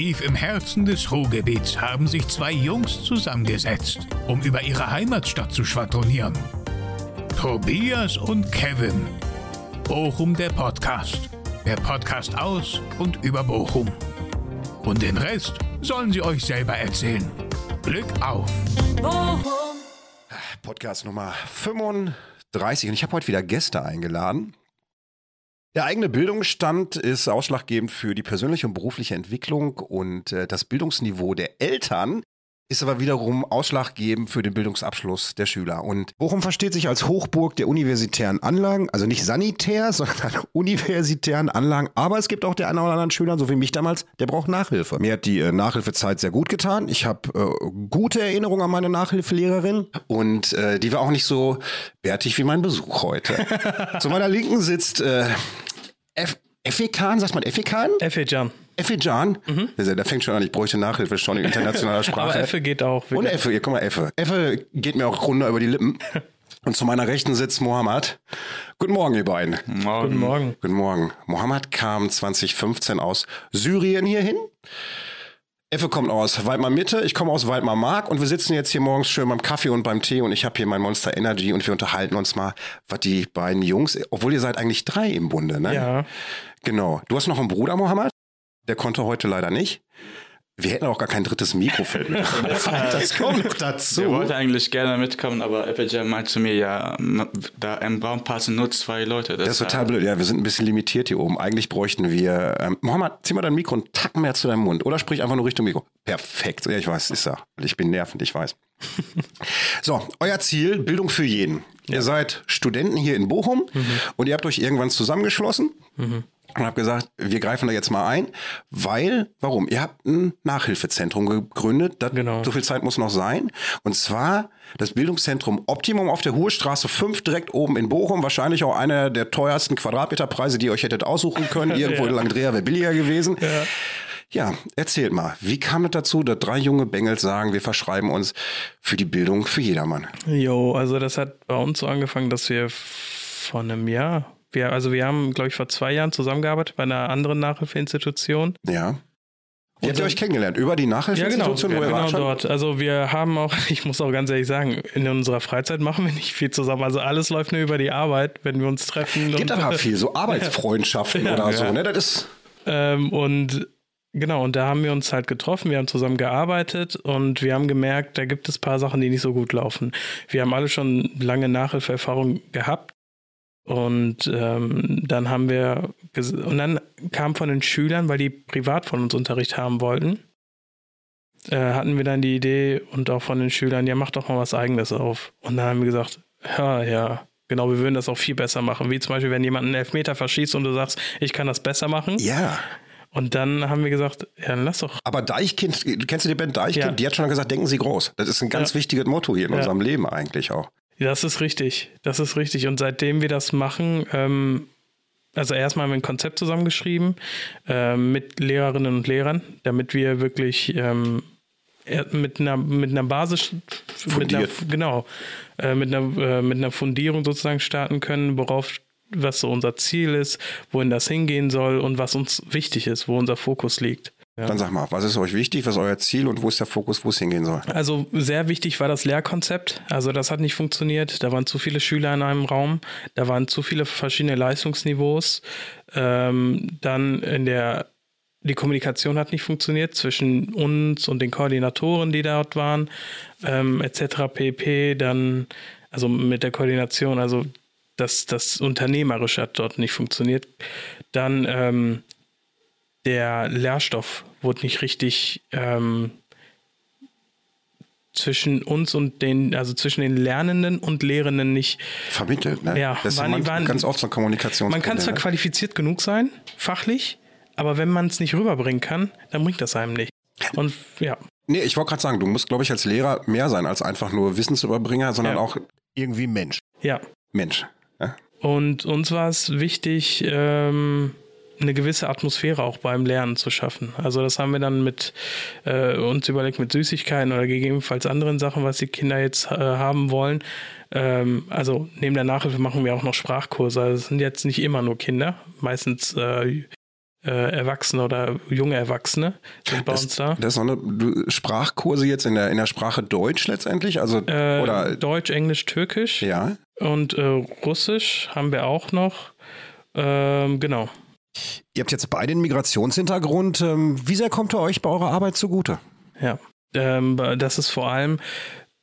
Tief im Herzen des Ruhrgebiets haben sich zwei Jungs zusammengesetzt, um über ihre Heimatstadt zu schwadronieren. Tobias und Kevin. Bochum der Podcast. Der Podcast aus und über Bochum. Und den Rest sollen sie euch selber erzählen. Glück auf! Bochum. Podcast Nummer 35 und ich habe heute wieder Gäste eingeladen. Der eigene Bildungsstand ist ausschlaggebend für die persönliche und berufliche Entwicklung und äh, das Bildungsniveau der Eltern ist aber wiederum ausschlaggebend für den Bildungsabschluss der Schüler. Und Bochum versteht sich als Hochburg der universitären Anlagen, also nicht sanitär, sondern universitären Anlagen. Aber es gibt auch der einen oder anderen Schüler, so wie mich damals, der braucht Nachhilfe. Mir hat die äh, Nachhilfezeit sehr gut getan. Ich habe äh, gute Erinnerungen an meine Nachhilfelehrerin und äh, die war auch nicht so bärtig wie mein Besuch heute. Zu meiner Linken sitzt äh, F Efekan, sagt man Efekan? Effe-Jan. Effe Jan? Also, Der fängt schon an, ich bräuchte Nachhilfe schon in internationaler Sprache. Aber Effe geht auch. Und Effe, hier, guck mal, Effe. Effe geht mir auch runter über die Lippen. Und zu meiner Rechten sitzt Mohammed. Guten Morgen, ihr beiden. Guten Morgen. Guten Morgen. Mohammed kam 2015 aus Syrien hierhin. Effe kommt aus Waldmar Mitte, ich komme aus Waldmar Mark und wir sitzen jetzt hier morgens schön beim Kaffee und beim Tee und ich habe hier mein Monster Energy und wir unterhalten uns mal, was die beiden Jungs, obwohl ihr seid eigentlich drei im Bunde, ne? Ja. Genau. Du hast noch einen Bruder, Mohammed? Der konnte heute leider nicht. Wir hätten auch gar kein drittes Mikrofeld mit. Das kommt noch dazu. Der wollte eigentlich gerne mitkommen, aber Applejack meint zu mir, ja, da im Raum passen nur zwei Leute. Das ist total blöd. Ja, wir sind ein bisschen limitiert hier oben. Eigentlich bräuchten wir. Ähm, Mohammed, zieh mal dein Mikro einen Tacken mehr zu deinem Mund. Oder sprich einfach nur Richtung Mikro. Perfekt. Ja, ich weiß, ist ja. Ich bin nervend, ich weiß. so, euer Ziel, Bildung für jeden. Ihr seid Studenten hier in Bochum und ihr habt euch irgendwann zusammengeschlossen. Und habt gesagt, wir greifen da jetzt mal ein, weil, warum? Ihr habt ein Nachhilfezentrum gegründet, das, Genau. so viel Zeit muss noch sein. Und zwar das Bildungszentrum Optimum auf der Hohestraße 5, direkt oben in Bochum. Wahrscheinlich auch einer der teuersten Quadratmeterpreise, die ihr euch hättet aussuchen können. Irgendwo in Langdrea wäre billiger gewesen. Ja. erzählt mal, wie kam es dazu, dass drei junge Bengels sagen, wir verschreiben uns für die Bildung für jedermann? Jo, also das hat bei uns so angefangen, dass wir vor einem Jahr, wir, also wir haben, glaube ich, vor zwei Jahren zusammengearbeitet bei einer anderen Nachhilfeinstitution. Ja. Wie habt ihr so- euch kennengelernt? Über die Ja, genau, Nachhilfeinstitution, ihr genau wart schon? dort. Also wir haben auch, ich muss auch ganz ehrlich sagen, in unserer Freizeit machen wir nicht viel zusammen. Also alles läuft nur über die Arbeit, wenn wir uns treffen. Gibt aber viel, so Arbeitsfreundschaften Ja. oder so, Ja. ne? Das ist, Ähm, und genau, und da haben wir uns halt getroffen, wir haben zusammen gearbeitet und wir haben gemerkt, da gibt es ein paar Sachen, die nicht so gut laufen. Wir haben alle schon lange Nachhilfeerfahrung gehabt. Und ähm, dann haben wir, und dann kam von den Schülern, weil die privat von uns Unterricht haben wollten, äh, hatten wir dann die Idee und auch von den Schülern, ja, mach doch mal was Eigenes auf. Und dann haben wir gesagt, ja, ja, genau, wir würden das auch viel besser machen. Wie zum Beispiel, wenn jemand einen Elfmeter verschießt und du sagst, ich kann das besser machen. ja. Und dann haben wir gesagt, ja, dann lass doch. Aber Deichkind, kennst du die Band Deichkind? Ja. Die hat schon gesagt, denken Sie groß. Das ist ein ganz Ja. wichtiges Motto hier in Ja. unserem Leben eigentlich auch. Das ist richtig. Das ist richtig. Und seitdem wir das machen, ähm, also erstmal haben wir ein Konzept zusammengeschrieben ähm, mit Lehrerinnen und Lehrern, damit wir wirklich ähm, er- mit einer, mit einer Basis, mit einer, genau, äh, mit, einer, äh, mit einer Fundierung sozusagen starten können, worauf was so unser Ziel ist, wohin das hingehen soll und was uns wichtig ist, wo unser Fokus liegt. Ja. Dann sag mal, was ist euch wichtig, was ist euer Ziel und wo ist der Fokus, wo es hingehen soll? Also sehr wichtig war das Lehrkonzept. Also das hat nicht funktioniert. Da waren zu viele Schüler in einem Raum. Da waren zu viele verschiedene Leistungsniveaus. Ähm, dann in der die Kommunikation hat nicht funktioniert zwischen uns und den Koordinatoren, die dort waren, ähm, etc. pp. Dann also mit der Koordination, also das, das Unternehmerische hat dort nicht funktioniert. Dann ähm, der Lehrstoff wurde nicht richtig ähm, zwischen uns und den, also zwischen den Lernenden und Lehrenden nicht. Vermittelt, ne? Ja, das waren- waren- ganz oft so ein Kommunikationsproblem. Man kann zwar ne? qualifiziert genug sein, fachlich, aber wenn man es nicht rüberbringen kann, dann bringt das einem nicht. Und ja, Nee, ich wollte gerade sagen, du musst, glaube ich, als Lehrer mehr sein als einfach nur Wissensüberbringer, sondern Ja. auch irgendwie Mensch. ja. Mensch. Ja? Und uns war es wichtig, ähm, eine gewisse Atmosphäre auch beim Lernen zu schaffen. Also das haben wir dann mit äh, uns überlegt mit Süßigkeiten oder gegebenenfalls anderen Sachen, was die Kinder jetzt äh, haben wollen. Ähm, also neben der Nachhilfe machen wir auch noch Sprachkurse. Also es sind jetzt nicht immer nur Kinder, meistens äh, äh, Erwachsene oder junge Erwachsene sind bei Das, uns da. das ist eine Sprachkurse jetzt in der, in der Sprache Deutsch letztendlich? Also, Äh, oder, Deutsch, Englisch, Türkisch ja. und äh, Russisch haben wir auch noch. Ähm, genau. Ihr habt jetzt beide einen Migrationshintergrund. Ähm, Wie sehr kommt er euch bei eurer Arbeit zugute? Ja, ähm, das ist vor allem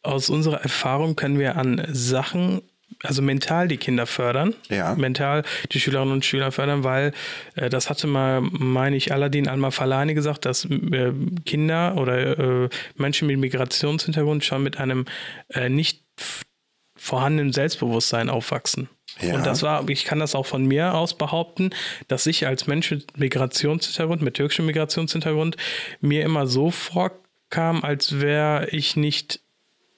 aus unserer Erfahrung können wir an Sachen, also mental die Kinder fördern, Ja. mental die Schülerinnen und Schüler fördern, weil äh, das hatte mal, meine ich, Aladdin Al-Mafalani gesagt, dass äh, Kinder oder äh, Menschen mit Migrationshintergrund schon mit einem nicht vorhandenen Selbstbewusstsein aufwachsen. Ja. Und das war, ich kann das auch von mir aus behaupten, dass ich als Mensch mit Migrationshintergrund, mit türkischem Migrationshintergrund, mir immer so vorkam, als wäre ich nicht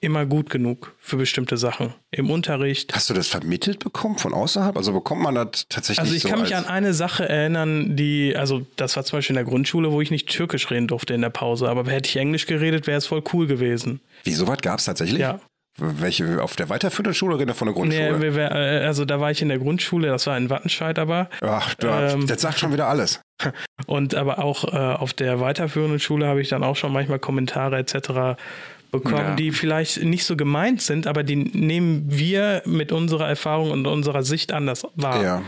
immer gut genug für bestimmte Sachen. Im Unterricht. Hast du das vermittelt bekommen von außerhalb? Also bekommt man das tatsächlich Also ich so kann mich an eine Sache erinnern, die, also das war zum Beispiel in der Grundschule, wo ich nicht Türkisch reden durfte in der Pause, aber hätte ich Englisch geredet, wäre es voll cool gewesen. Wie, so weit gab es tatsächlich? Ja. Welche, auf der weiterführenden Schule oder von der Nee, Grundschule? wir, wär- äh, also da war ich in der Grundschule, das war in Wattenscheid aber. Ach, da, Ähm, das sagt schon wieder alles. Und aber auch äh, auf der weiterführenden Schule habe ich dann auch schon manchmal Kommentare etc. bekommen, Ja. die vielleicht nicht so gemeint sind, aber die nehmen wir mit unserer Erfahrung und unserer Sicht anders wahr. Ja.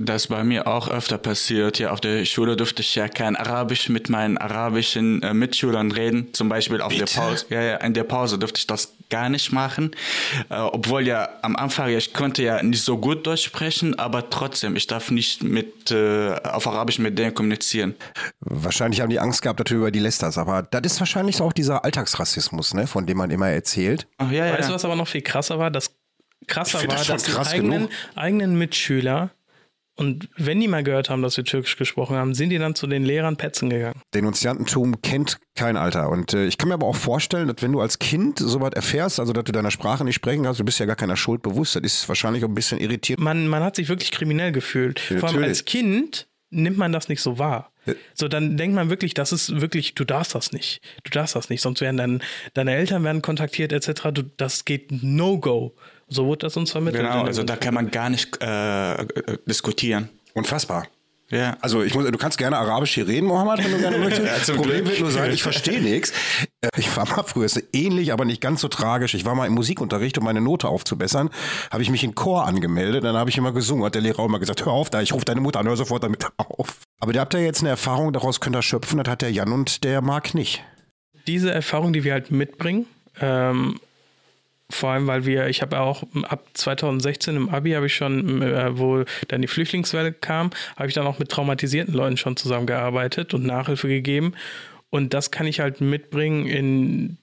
Das bei mir auch öfter passiert. Ja, auf der Schule durfte ich ja kein Arabisch mit meinen arabischen äh, Mitschülern reden. Zum Beispiel auf der Pause. Ja, ja, in der Pause durfte ich das gar nicht machen. Äh, obwohl ja am Anfang, ja, ich konnte ja nicht so gut Deutsch sprechen, aber trotzdem, ich darf nicht mit, äh, auf Arabisch mit denen kommunizieren. Wahrscheinlich haben die Angst gehabt natürlich über die Lästers, aber das ist wahrscheinlich auch dieser Alltagsrassismus, ne, von dem man immer erzählt. Ach, ja, ja. Weißt du, was aber noch viel krasser war? Das krasser war, das dass die krass eigenen, genug. eigenen Mitschüler und wenn die mal gehört haben, dass wir Türkisch gesprochen haben, sind die dann zu den Lehrern petzen gegangen. Denunziantentum kennt kein Alter. Und äh, ich kann mir aber auch vorstellen, dass wenn du als Kind sowas erfährst, also dass du deiner Sprache nicht sprechen kannst, du bist ja gar keiner Schuld bewusst, das ist wahrscheinlich auch ein bisschen irritiert. man, man hat sich wirklich kriminell gefühlt. Ja, Vor allem als Kind nimmt man das nicht so wahr. So, dann denkt man wirklich, das ist wirklich, du darfst das nicht. Du darfst das nicht, sonst werden dann deine Eltern werden kontaktiert etc. Du, das geht No-Go. So wurde das uns vermittelt. Genau, also da kann man gar nicht äh, äh, diskutieren. Unfassbar. Ja. Also ich muss, du kannst gerne Arabisch hier reden, Mohammed, wenn du gerne möchtest. Ja, Problem Glück. wird nur sein, ich verstehe nichts. Äh, Ich war mal früher, ist ähnlich, aber nicht ganz so tragisch. Ich war mal im Musikunterricht, um meine Note aufzubessern, habe ich mich in Chor angemeldet, dann habe ich immer gesungen, hat der Lehrer auch immer gesagt, hör auf da, ich rufe deine Mutter an, hör sofort damit auf. Aber ihr habt ja jetzt eine Erfahrung, daraus könnt ihr schöpfen, das hat der Jan und der Marc nicht. diese Erfahrung, die wir halt mitbringen, ähm, vor allem, weil wir, ich habe auch ab 2016 im Abi habe ich schon, äh, wo dann die Flüchtlingswelle kam, habe ich dann auch mit traumatisierten Leuten schon zusammengearbeitet und Nachhilfe gegeben. Und das kann ich halt mitbringen in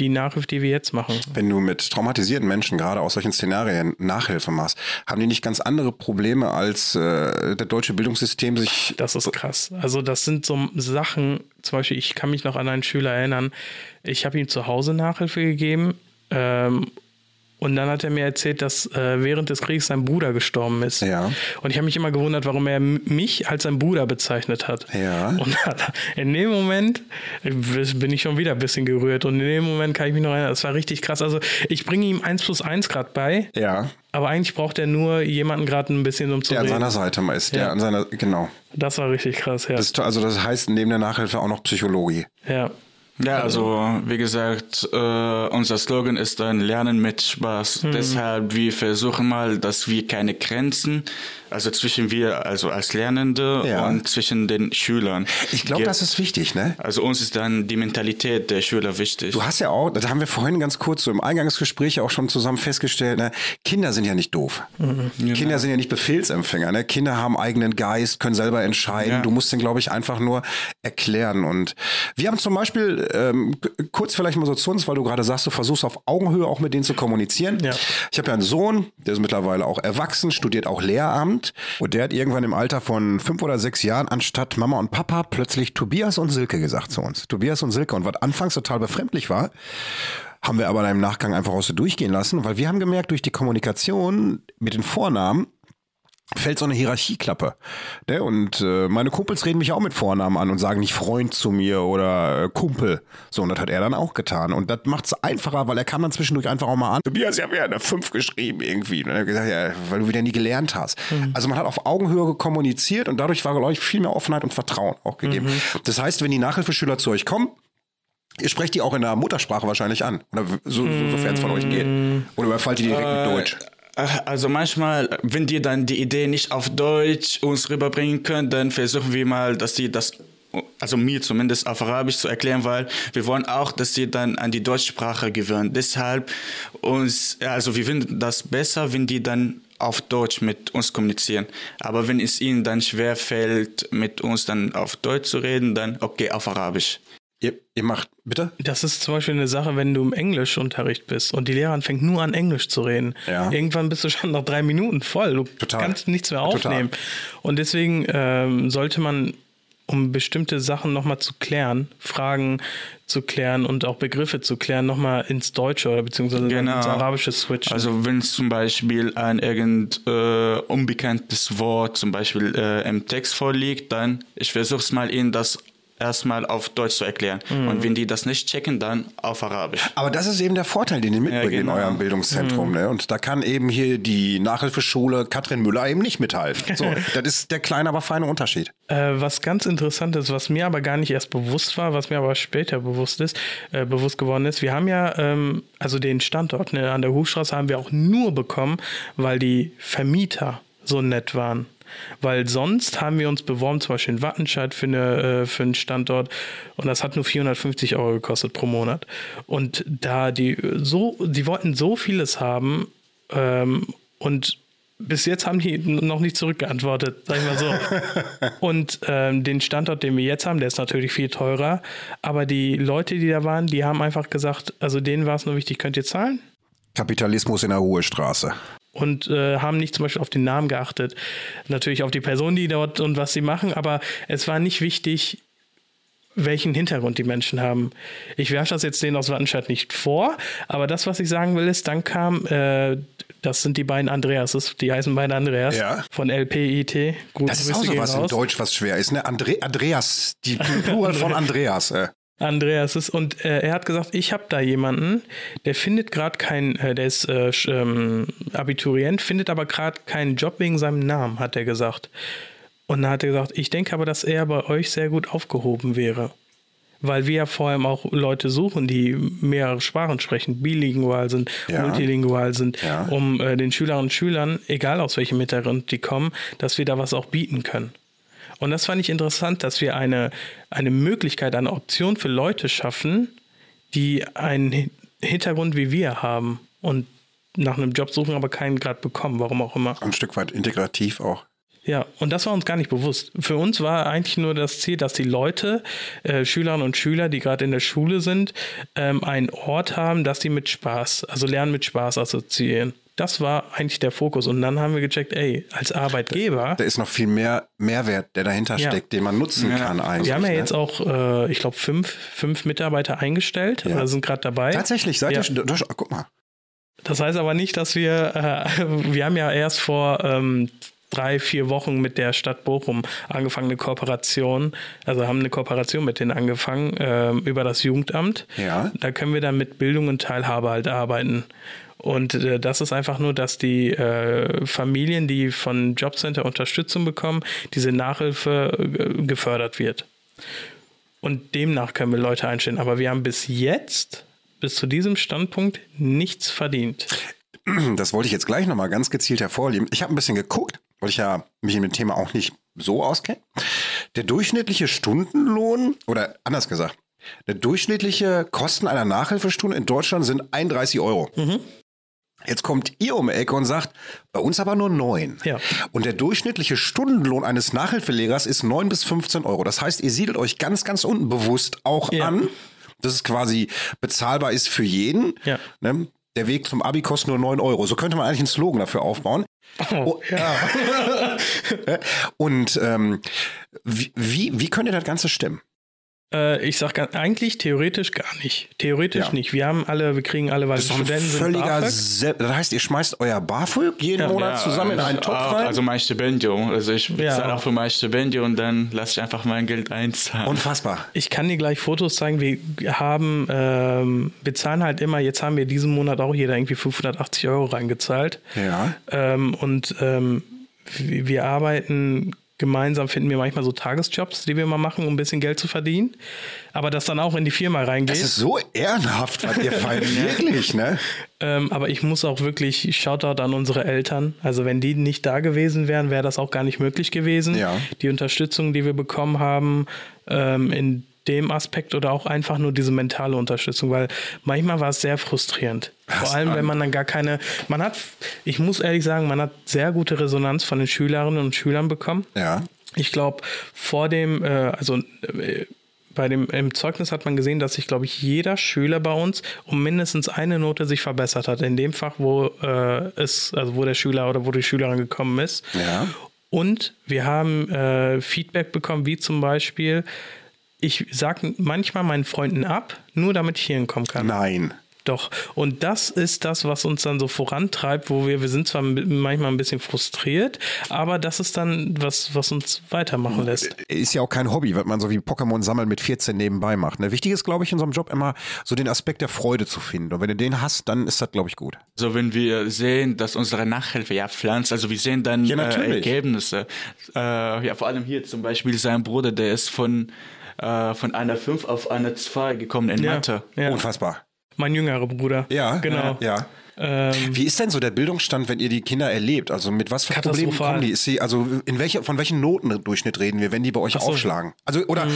die Nachhilfe, die wir jetzt machen. Wenn du mit traumatisierten Menschen gerade aus solchen Szenarien Nachhilfe machst, haben die nicht ganz andere Probleme, als äh, das deutsche Bildungssystem sich Das ist krass. Also das sind so Sachen, zum Beispiel, ich kann mich noch an einen Schüler erinnern, ich habe ihm zu Hause Nachhilfe gegeben ähm, und dann hat er mir erzählt, dass äh, während des Krieges sein Bruder gestorben ist. Ja. Und ich habe mich immer gewundert, warum er mich als sein Bruder bezeichnet hat. Ja. Und in dem Moment äh, bin ich schon wieder ein bisschen gerührt. Und in dem Moment kann ich mich noch erinnern, das war richtig krass. Also ich bringe ihm 1 plus 1 gerade bei, ja, aber eigentlich braucht er nur jemanden gerade ein bisschen um zu der an reden. seiner Seite ist, der Ja. an seiner, genau. Das war richtig krass, ja. Das also das heißt neben der Nachhilfe auch noch Psychologie. ja. Ja, also wie gesagt, äh, unser Slogan ist dann Lernen mit Spaß. Mhm. Deshalb wir versuchen mal, dass wir keine Grenzen, also zwischen wir, also als Lernende Ja. und zwischen den Schülern. Ich glaube, das ist wichtig, ne? Also uns ist dann die Mentalität der Schüler wichtig. Du hast ja auch, das haben wir vorhin ganz kurz so im Eingangsgespräch auch schon zusammen festgestellt, ne? Kinder sind ja nicht doof. Kinder sind ja nicht Befehlsempfänger, ne? Kinder haben eigenen Geist, können selber entscheiden. Ja. Du musst den, glaube ich, einfach nur erklären. Und wir haben zum Beispiel, ähm, kurz vielleicht mal so zu uns, weil du gerade sagst, du versuchst auf Augenhöhe auch mit denen zu kommunizieren. Ja. Ich habe ja einen Sohn, der ist mittlerweile auch erwachsen, studiert auch Lehramt und der hat irgendwann im Alter von fünf oder sechs Jahren anstatt Mama und Papa plötzlich Tobias und Silke gesagt zu uns. Tobias und Silke. Und was anfangs total befremdlich war, haben wir aber im Nachgang einfach auch so durchgehen lassen, weil wir haben gemerkt, durch die Kommunikation mit den Vornamen fällt so eine Hierarchieklappe. Ne? Und äh, meine Kumpels reden mich auch mit Vornamen an und sagen nicht Freund zu mir oder äh, Kumpel. So, und das hat er dann auch getan. Und das macht es einfacher, weil er kann dann zwischendurch einfach auch mal an. Tobias, ich habe ja eine 5 geschrieben irgendwie. Und er hat gesagt, ja, weil du wieder nie gelernt hast. Mhm. Also man hat auf Augenhöhe kommuniziert und dadurch war, glaube ich, viel mehr Offenheit und Vertrauen auch gegeben. Mhm. Das heißt, wenn die Nachhilfeschüler zu euch kommen, Ihr sprecht die auch in der Muttersprache wahrscheinlich an, oder so, so, sofern es von euch geht. Oder überfallt die direkt äh, mit Deutsch? Äh, also manchmal, wenn die dann die Idee nicht auf Deutsch uns rüberbringen können, dann versuchen wir mal, dass die das, also mir zumindest auf Arabisch zu erklären, weil wir wollen auch, dass sie dann an die Deutschsprache gewöhnen. Deshalb uns, also wir finden das besser, wenn die dann auf Deutsch mit uns kommunizieren. Aber wenn es ihnen dann schwer fällt, mit uns dann auf Deutsch zu reden, dann okay, auf Arabisch. Ihr, ihr, macht, bitte? Das ist zum Beispiel eine Sache, wenn du im Englischunterricht bist und die Lehrerin fängt nur an Englisch zu reden. Ja. Irgendwann bist du schon nach drei Minuten voll. Du Total. kannst nichts mehr aufnehmen. Total. Und deswegen ähm, sollte man, um bestimmte Sachen nochmal zu klären, Fragen zu klären und auch Begriffe zu klären, nochmal ins Deutsche oder beziehungsweise genau. ins Arabische switchen. Also wenn es zum Beispiel ein irgend äh, unbekanntes Wort zum Beispiel äh, im Text vorliegt, dann ich versuche es mal ihnen das erstmal auf Deutsch zu erklären. Mhm. Und wenn die das nicht checken, dann auf Arabisch. Aber das ist eben der Vorteil, den ihr mitbringt ja, genau. in eurem Bildungszentrum. Mhm. Ne? Und da kann eben hier die Nachhilfeschule Katrin Müller eben nicht mithalten. So, das ist der kleine, aber feine Unterschied. Äh, was ganz interessant ist, was mir aber gar nicht erst bewusst war, was mir aber später bewusst ist, äh, bewusst geworden ist, wir haben ja, ähm, also den Standort ne, an der Hufstraße haben wir auch nur bekommen, weil die Vermieter so nett waren. Weil sonst haben wir uns beworben, zum Beispiel in Wattenscheid für, eine, äh, für einen Standort und das hat nur 450 Euro gekostet pro Monat. Und da die so, die wollten so vieles haben ähm, und bis jetzt haben die noch nicht zurückgeantwortet, sag ich mal so. und ähm, den Standort, den wir jetzt haben, der ist natürlich viel teurer. Aber die Leute, die da waren, die haben einfach gesagt, also denen war es nur wichtig, könnt ihr zahlen? Kapitalismus in der Ruhestraße und äh, haben nicht zum Beispiel auf den Namen geachtet. Natürlich auf die Person, die dort und was sie machen, aber es war nicht wichtig, welchen Hintergrund die Menschen haben. Ich werfe das jetzt denen aus Wattenscheid nicht vor, aber das, was ich sagen will, ist, dann kam, äh, das sind die beiden Andreases, die heißen beide Andreas ja. von LPIT. Gute das ist auch so was in Deutsch, was schwer ist, ne? Andre Andreas, die Plural von Andreas. Äh. Andreas ist. Und äh, er hat gesagt, ich habe da jemanden, der findet gerade keinen, äh, der ist äh, ähm, Abiturient, findet aber gerade keinen Job wegen seinem Namen, hat er gesagt. Und dann hat er gesagt, ich denke aber, dass er bei euch sehr gut aufgehoben wäre. Weil wir ja vor allem auch Leute suchen, die mehrere Sprachen sprechen, bilingual sind, ja. multilingual sind, ja. um äh, den Schülerinnen und Schülern, egal aus welchem Hintergrund die kommen, dass wir da was auch bieten können. Und das fand ich interessant, dass wir eine, eine Möglichkeit, eine Option für Leute schaffen, die einen Hintergrund wie wir haben und nach einem Job suchen, aber keinen gerade bekommen, warum auch immer. Ein Stück weit integrativ auch. Ja, und das war uns gar nicht bewusst. Für uns war eigentlich nur das Ziel, dass die Leute, äh, Schülerinnen und Schüler, die gerade in der Schule sind, ähm, einen Ort haben, dass sie mit Spaß, also Lernen mit Spaß assoziieren. Das war eigentlich der Fokus. Und dann haben wir gecheckt, ey, als Arbeitgeber. Da ist noch viel mehr Mehrwert, der dahinter ja. steckt, den man nutzen ja. kann eigentlich. Wir haben ja ne? jetzt auch, äh, ich glaube, fünf, fünf Mitarbeiter eingestellt. Ja. Wir sind gerade dabei. Tatsächlich, seid ihr schon. Guck mal. Das heißt aber nicht, dass wir, äh, wir haben ja erst vor ähm, drei, vier Wochen mit der Stadt Bochum angefangen, eine Kooperation, also haben eine Kooperation mit denen angefangen äh, über das Jugendamt. Ja. Da können wir dann mit Bildung und Teilhabe halt arbeiten. Und äh, das ist einfach nur, dass die äh, Familien, die von Jobcenter Unterstützung bekommen, diese Nachhilfe äh, gefördert wird. Und demnach können wir Leute einstellen. Aber wir haben bis jetzt, bis zu diesem Standpunkt, nichts verdient. Das wollte ich jetzt gleich nochmal ganz gezielt hervorheben. Ich habe ein bisschen geguckt, weil ich ja mich in dem Thema auch nicht so auskenne. Der durchschnittliche Stundenlohn, oder anders gesagt, der durchschnittliche Kosten einer Nachhilfestunde in Deutschland sind 31 Euro. Mhm. Jetzt kommt ihr um die Ecke und sagt, bei uns aber nur neun. Ja. Und der durchschnittliche Stundenlohn eines Nachhilfelehrers ist neun bis 15 Euro. Das heißt, ihr siedelt euch ganz, ganz unten bewusst auch ja. an, dass es quasi bezahlbar ist für jeden. Ja. Ne? Der Weg zum Abi kostet nur neun Euro. So könnte man eigentlich einen Slogan dafür aufbauen. Oh, oh. ja. und ähm, wie, wie, wie könnte das Ganze stimmen? Äh, ich sag ganz, eigentlich theoretisch gar nicht. Theoretisch Ja. nicht. Wir haben alle, wir kriegen alle, weil Das ist Studenten sind. völliger. Se das heißt, ihr schmeißt euer BAföG jeden Monat zusammen in einen Topf auch, rein? Also mein Stipendium. Also ich Ja. zahle auch für mein Stipendium und dann lasse ich einfach mein Geld einzahlen. Unfassbar. Ich kann dir gleich Fotos zeigen. Wir haben, ähm, wir zahlen halt immer, jetzt haben wir diesen Monat auch jeder irgendwie 580 Euro reingezahlt. Ja. Ähm, und ähm, wir arbeiten gemeinsam, finden wir manchmal so Tagesjobs, die wir mal machen, um ein bisschen Geld zu verdienen. Aber das dann auch in die Firma reingeht. Das ist so ehrenhaft, was ihr feiert. Wirklich, ne? Ähm, aber ich muss auch wirklich Shoutout an unsere Eltern. Also wenn die nicht da gewesen wären, wäre das auch gar nicht möglich gewesen. Ja. Die Unterstützung, die wir bekommen haben, ähm, in dem Aspekt oder auch einfach nur diese mentale Unterstützung, weil manchmal war es sehr frustrierend. Vor allem, wenn man dann gar keine, man hat, ich muss ehrlich sagen, man hat sehr gute Resonanz von den Schülerinnen und Schülern bekommen. Ja. Ich glaube, vor dem, äh, also äh, bei dem im Zeugnis hat man gesehen, dass sich, glaube ich, jeder Schüler bei uns um mindestens eine Note sich verbessert hat. In dem Fach, wo äh, es, also wo der Schüler oder wo die Schülerin gekommen ist. Ja. Und wir haben äh, Feedback bekommen, wie zum Beispiel, ich sage manchmal meinen Freunden ab, nur damit ich hier hinkommen kann. Nein. Doch. Und das ist das, was uns dann so vorantreibt, wo wir, wir sind zwar manchmal ein bisschen frustriert, aber das ist dann was, was uns weitermachen lässt. Ist ja auch kein Hobby, was man so wie Pokémon sammeln mit 14 nebenbei macht. Ne? Wichtig ist, glaube ich, in so einem Job immer so den Aspekt der Freude zu finden. Und wenn du den hast, dann ist das, glaube ich, gut. So, wenn wir sehen, dass unsere Nachhilfe ja pflanzt, also wir sehen dann Ja, äh, natürlich. Ergebnisse. Äh, ja, vor allem hier zum Beispiel sein Bruder, der ist von, äh, von einer 5 auf eine 2 gekommen in Ja, Mathe. ja. Unfassbar. Mein jüngerer Bruder. Ja, Genau. Ja. Ähm, Wie ist denn so der Bildungsstand, wenn ihr die Kinder erlebt? Also mit was für Problemen kommen die? Ist sie, also in welche, von welchen Notendurchschnitt reden wir, wenn die bei euch so. Aufschlagen? Also, oder äh,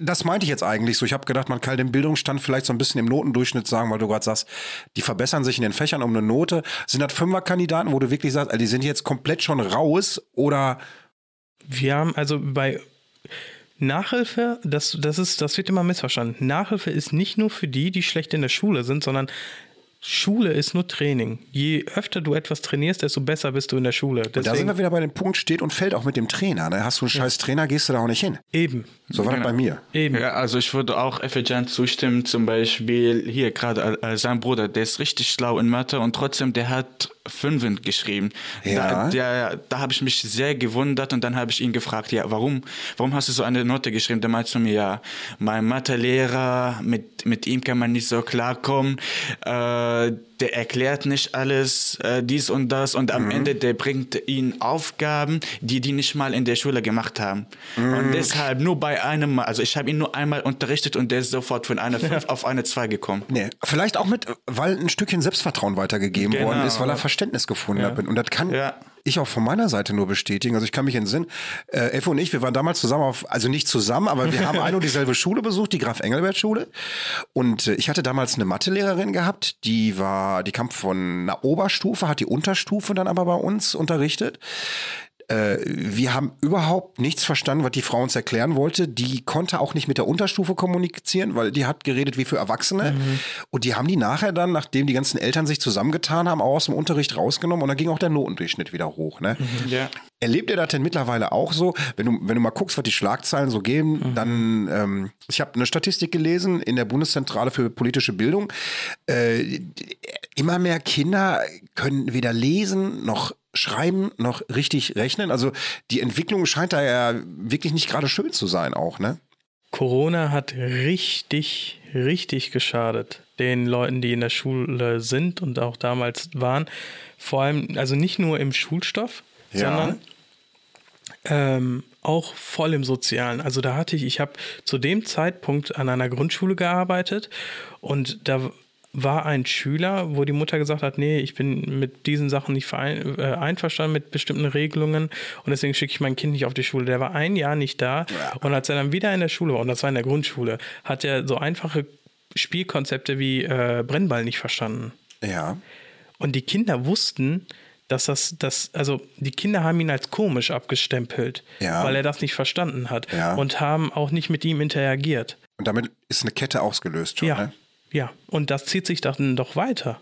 das meinte ich jetzt eigentlich so. Ich habe gedacht, man kann den Bildungsstand vielleicht so ein bisschen im Notendurchschnitt sagen, weil du gerade sagst, die verbessern sich in den Fächern um eine Note. Sind das Fünferkandidaten, wo du wirklich sagst, also die sind jetzt komplett schon raus oder wir haben also bei Nachhilfe, das, das, ist, das wird immer missverstanden. Nachhilfe ist nicht nur für die, die schlecht in der Schule sind, sondern Schule ist nur Training. Je öfter du etwas trainierst, desto besser bist du in der Schule. da sind Deswegen wir wieder bei dem Punkt, steht und fällt auch mit dem Trainer. Ne? Hast du einen scheiß Trainer, gehst du da auch nicht hin. eben. So war das bei mir. Eben. Ja, also ich würde auch Effijan zustimmen, zum Beispiel hier gerade äh, sein Bruder, der ist richtig schlau in Mathe und trotzdem, der hat Fünfen geschrieben. Ja. Da, der, da habe ich mich sehr gewundert und dann habe ich ihn gefragt, ja, warum, warum hast du so eine Note geschrieben? Der meinte zu mir, ja, mein Mathelehrer, mit, mit ihm kann man nicht so klarkommen, äh, der erklärt nicht alles, äh, dies und das und am Ende, der bringt ihnen Aufgaben, die die nicht mal in der Schule gemacht haben. Und deshalb nur bei einem Mal, also ich habe ihn nur einmal unterrichtet und der ist sofort von einer 5 auf eine 2 gekommen. Nee, vielleicht auch mit, weil ein Stückchen Selbstvertrauen weitergegeben Genau. worden ist, weil er Verständnis gefunden hat. Und das kann Ja. Ich auch von meiner Seite nur bestätigen. Also ich kann mich entsinnen, äh, Effe und ich, wir waren damals zusammen auf, also nicht zusammen, aber wir haben eine und dieselbe Schule besucht, die Graf Engelbert Schule. Und äh, ich hatte damals eine Mathelehrerin gehabt, die war, die kam von einer Oberstufe, hat die Unterstufe dann aber bei uns unterrichtet. Äh, wir haben überhaupt nichts verstanden, was die Frau uns erklären wollte. Die konnte auch nicht mit der Unterstufe kommunizieren, weil die hat geredet wie für Erwachsene. Und die haben die nachher dann, nachdem die ganzen Eltern sich zusammengetan haben, auch aus dem Unterricht rausgenommen und dann ging auch der Notendurchschnitt wieder hoch. Ne? Ja. Erlebt ihr das denn mittlerweile auch so? Wenn du, wenn du mal guckst, was die Schlagzeilen so geben, dann, ähm, ich habe eine Statistik gelesen in der Bundeszentrale für politische Bildung. Äh, immer mehr Kinder können weder lesen noch schreiben noch richtig rechnen. Also die Entwicklung scheint da ja wirklich nicht gerade schön zu sein auch, ne? Corona hat richtig, richtig geschadet den Leuten, die in der Schule sind und auch damals waren. Vor allem, also nicht nur im Schulstoff, Ja. sondern ähm, auch voll im Sozialen. Also da hatte ich, ich habe zu dem Zeitpunkt an einer Grundschule gearbeitet und da war ein Schüler, wo die Mutter gesagt hat, nee, ich bin mit diesen Sachen nicht verein, äh, einverstanden mit bestimmten Regelungen und deswegen schicke ich mein Kind nicht auf die Schule. Der war ein Jahr nicht da und als er dann wieder in der Schule war, und das war in der Grundschule, hat er so einfache Spielkonzepte wie äh, Brennball nicht verstanden. Ja. Und die Kinder wussten, dass das, das, also die Kinder haben ihn als komisch abgestempelt, Ja. weil er das nicht verstanden hat Ja. und haben auch nicht mit ihm interagiert. Und damit ist eine Kette ausgelöst schon, Ja, ne? Ja. Und das zieht sich dann doch weiter.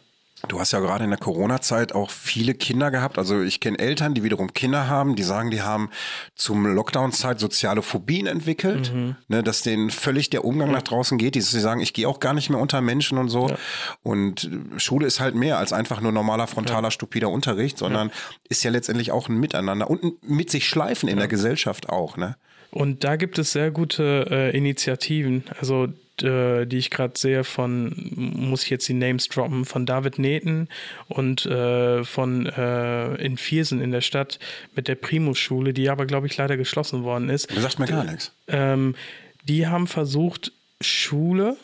Du hast ja gerade in der Corona-Zeit auch viele Kinder gehabt. Also ich kenne Eltern, die wiederum Kinder haben, die sagen, die haben zum Lockdown-Zeit soziale Phobien entwickelt, mhm. ne, dass denen völlig der Umgang nach draußen geht. Die, sagen, ich gehe auch gar nicht mehr unter Menschen und so. Ja. Und Schule ist halt mehr als einfach nur normaler, frontaler, ja. stupider Unterricht, sondern ja. ist ja letztendlich auch ein Miteinander und ein mit sich schleifen in der Gesellschaft auch. Ne? Und da gibt es sehr gute äh, Initiativen. Also äh, die ich gerade sehe, von, muss ich jetzt die Names droppen, von David Neten und äh, von äh, in Viersen in der Stadt mit der Primus-Schule, die aber, glaube ich, leider geschlossen worden ist. Das sagt mir gar nichts. Ähm, die haben versucht, Schule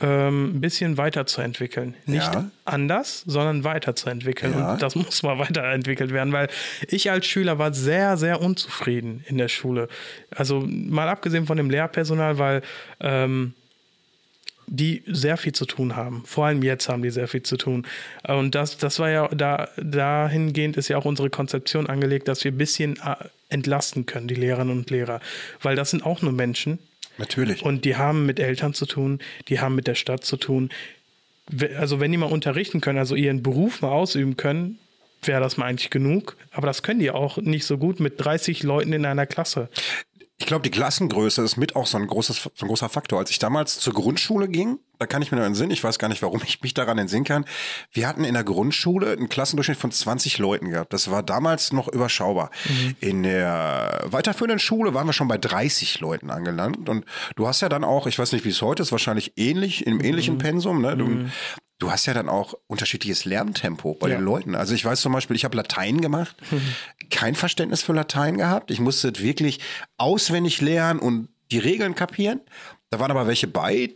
ähm, ein bisschen weiterzuentwickeln. Nicht ja. anders, sondern weiterzuentwickeln. Ja. Und das muss mal weiterentwickelt werden, weil ich als Schüler war sehr, sehr unzufrieden in der Schule. Also mal abgesehen von dem Lehrpersonal, weil ähm, die sehr viel zu tun haben. Vor allem jetzt haben die sehr viel zu tun. Und das, das war ja, da, dahingehend ist ja auch unsere Konzeption angelegt, dass wir ein bisschen äh, entlasten können, die Lehrerinnen und Lehrer. Weil das sind auch nur Menschen. Natürlich. Und die haben mit Eltern zu tun, die haben mit der Stadt zu tun. Also wenn die mal unterrichten können, also ihren Beruf mal ausüben können, wäre das mal eigentlich genug. Aber das können die auch nicht so gut mit 30 Leuten in einer Klasse. Ich glaube, die Klassengröße ist mit auch so ein, großes, so ein großer Faktor. Als ich damals zur Grundschule ging, da kann ich mir nur entsinnen, ich weiß gar nicht, warum ich mich daran entsinnen kann. Wir hatten in der Grundschule einen Klassendurchschnitt von 20 Leuten gehabt. Das war damals noch überschaubar. Mhm. In der weiterführenden Schule waren wir schon bei 30 Leuten angelangt. Und du hast ja dann auch, ich weiß nicht, wie es heute ist, wahrscheinlich ähnlich, im ähnlichen mhm. Pensum. Ne? Du, mhm du hast ja dann auch unterschiedliches Lerntempo bei ja. den Leuten. Also ich weiß zum Beispiel, ich habe Latein gemacht, mhm. kein Verständnis für Latein gehabt. Ich musste wirklich auswendig lernen und die Regeln kapieren. Da waren aber welche bei,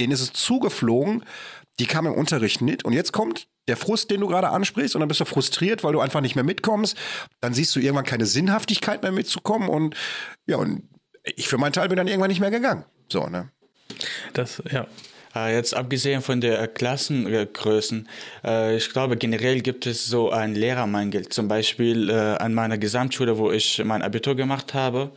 denen ist es zugeflogen, die kamen im Unterricht nicht. Und jetzt kommt der Frust, den du gerade ansprichst, und dann bist du frustriert, weil du einfach nicht mehr mitkommst. Dann siehst du irgendwann keine Sinnhaftigkeit mehr mitzukommen. Und ja, und ich für meinen Teil bin dann irgendwann nicht mehr gegangen. So, ne? Das, ja, jetzt abgesehen von der Klassengrößen, äh, ich glaube generell gibt es so einen Lehrermangel. Zum Beispiel äh, an meiner Gesamtschule, wo ich mein Abitur gemacht habe.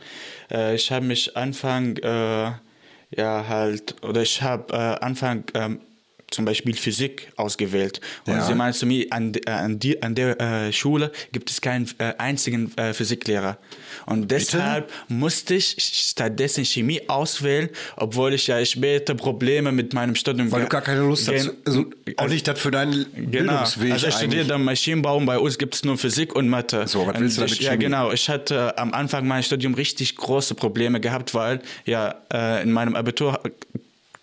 ich habe mich Anfang ja halt oder ich habe Anfang ähm, zum Beispiel Physik ausgewählt. Und ja. sie meinte zu mir, an, an, die, an der äh, Schule gibt es keinen äh, einzigen äh, Physiklehrer. Und deshalb Bitte? musste ich stattdessen Chemie auswählen, obwohl ich ja später Probleme mit meinem Studium Weil du gar keine Lust hast, also auch nicht das für deinen genau. Bildungsweg Also ich studiere dann Maschinenbau und bei uns gibt es nur Physik und Mathe. So, was willst du damit ich, Ja genau, ich hatte am Anfang meines Studiums richtig große Probleme gehabt, weil ja äh, in meinem Abitur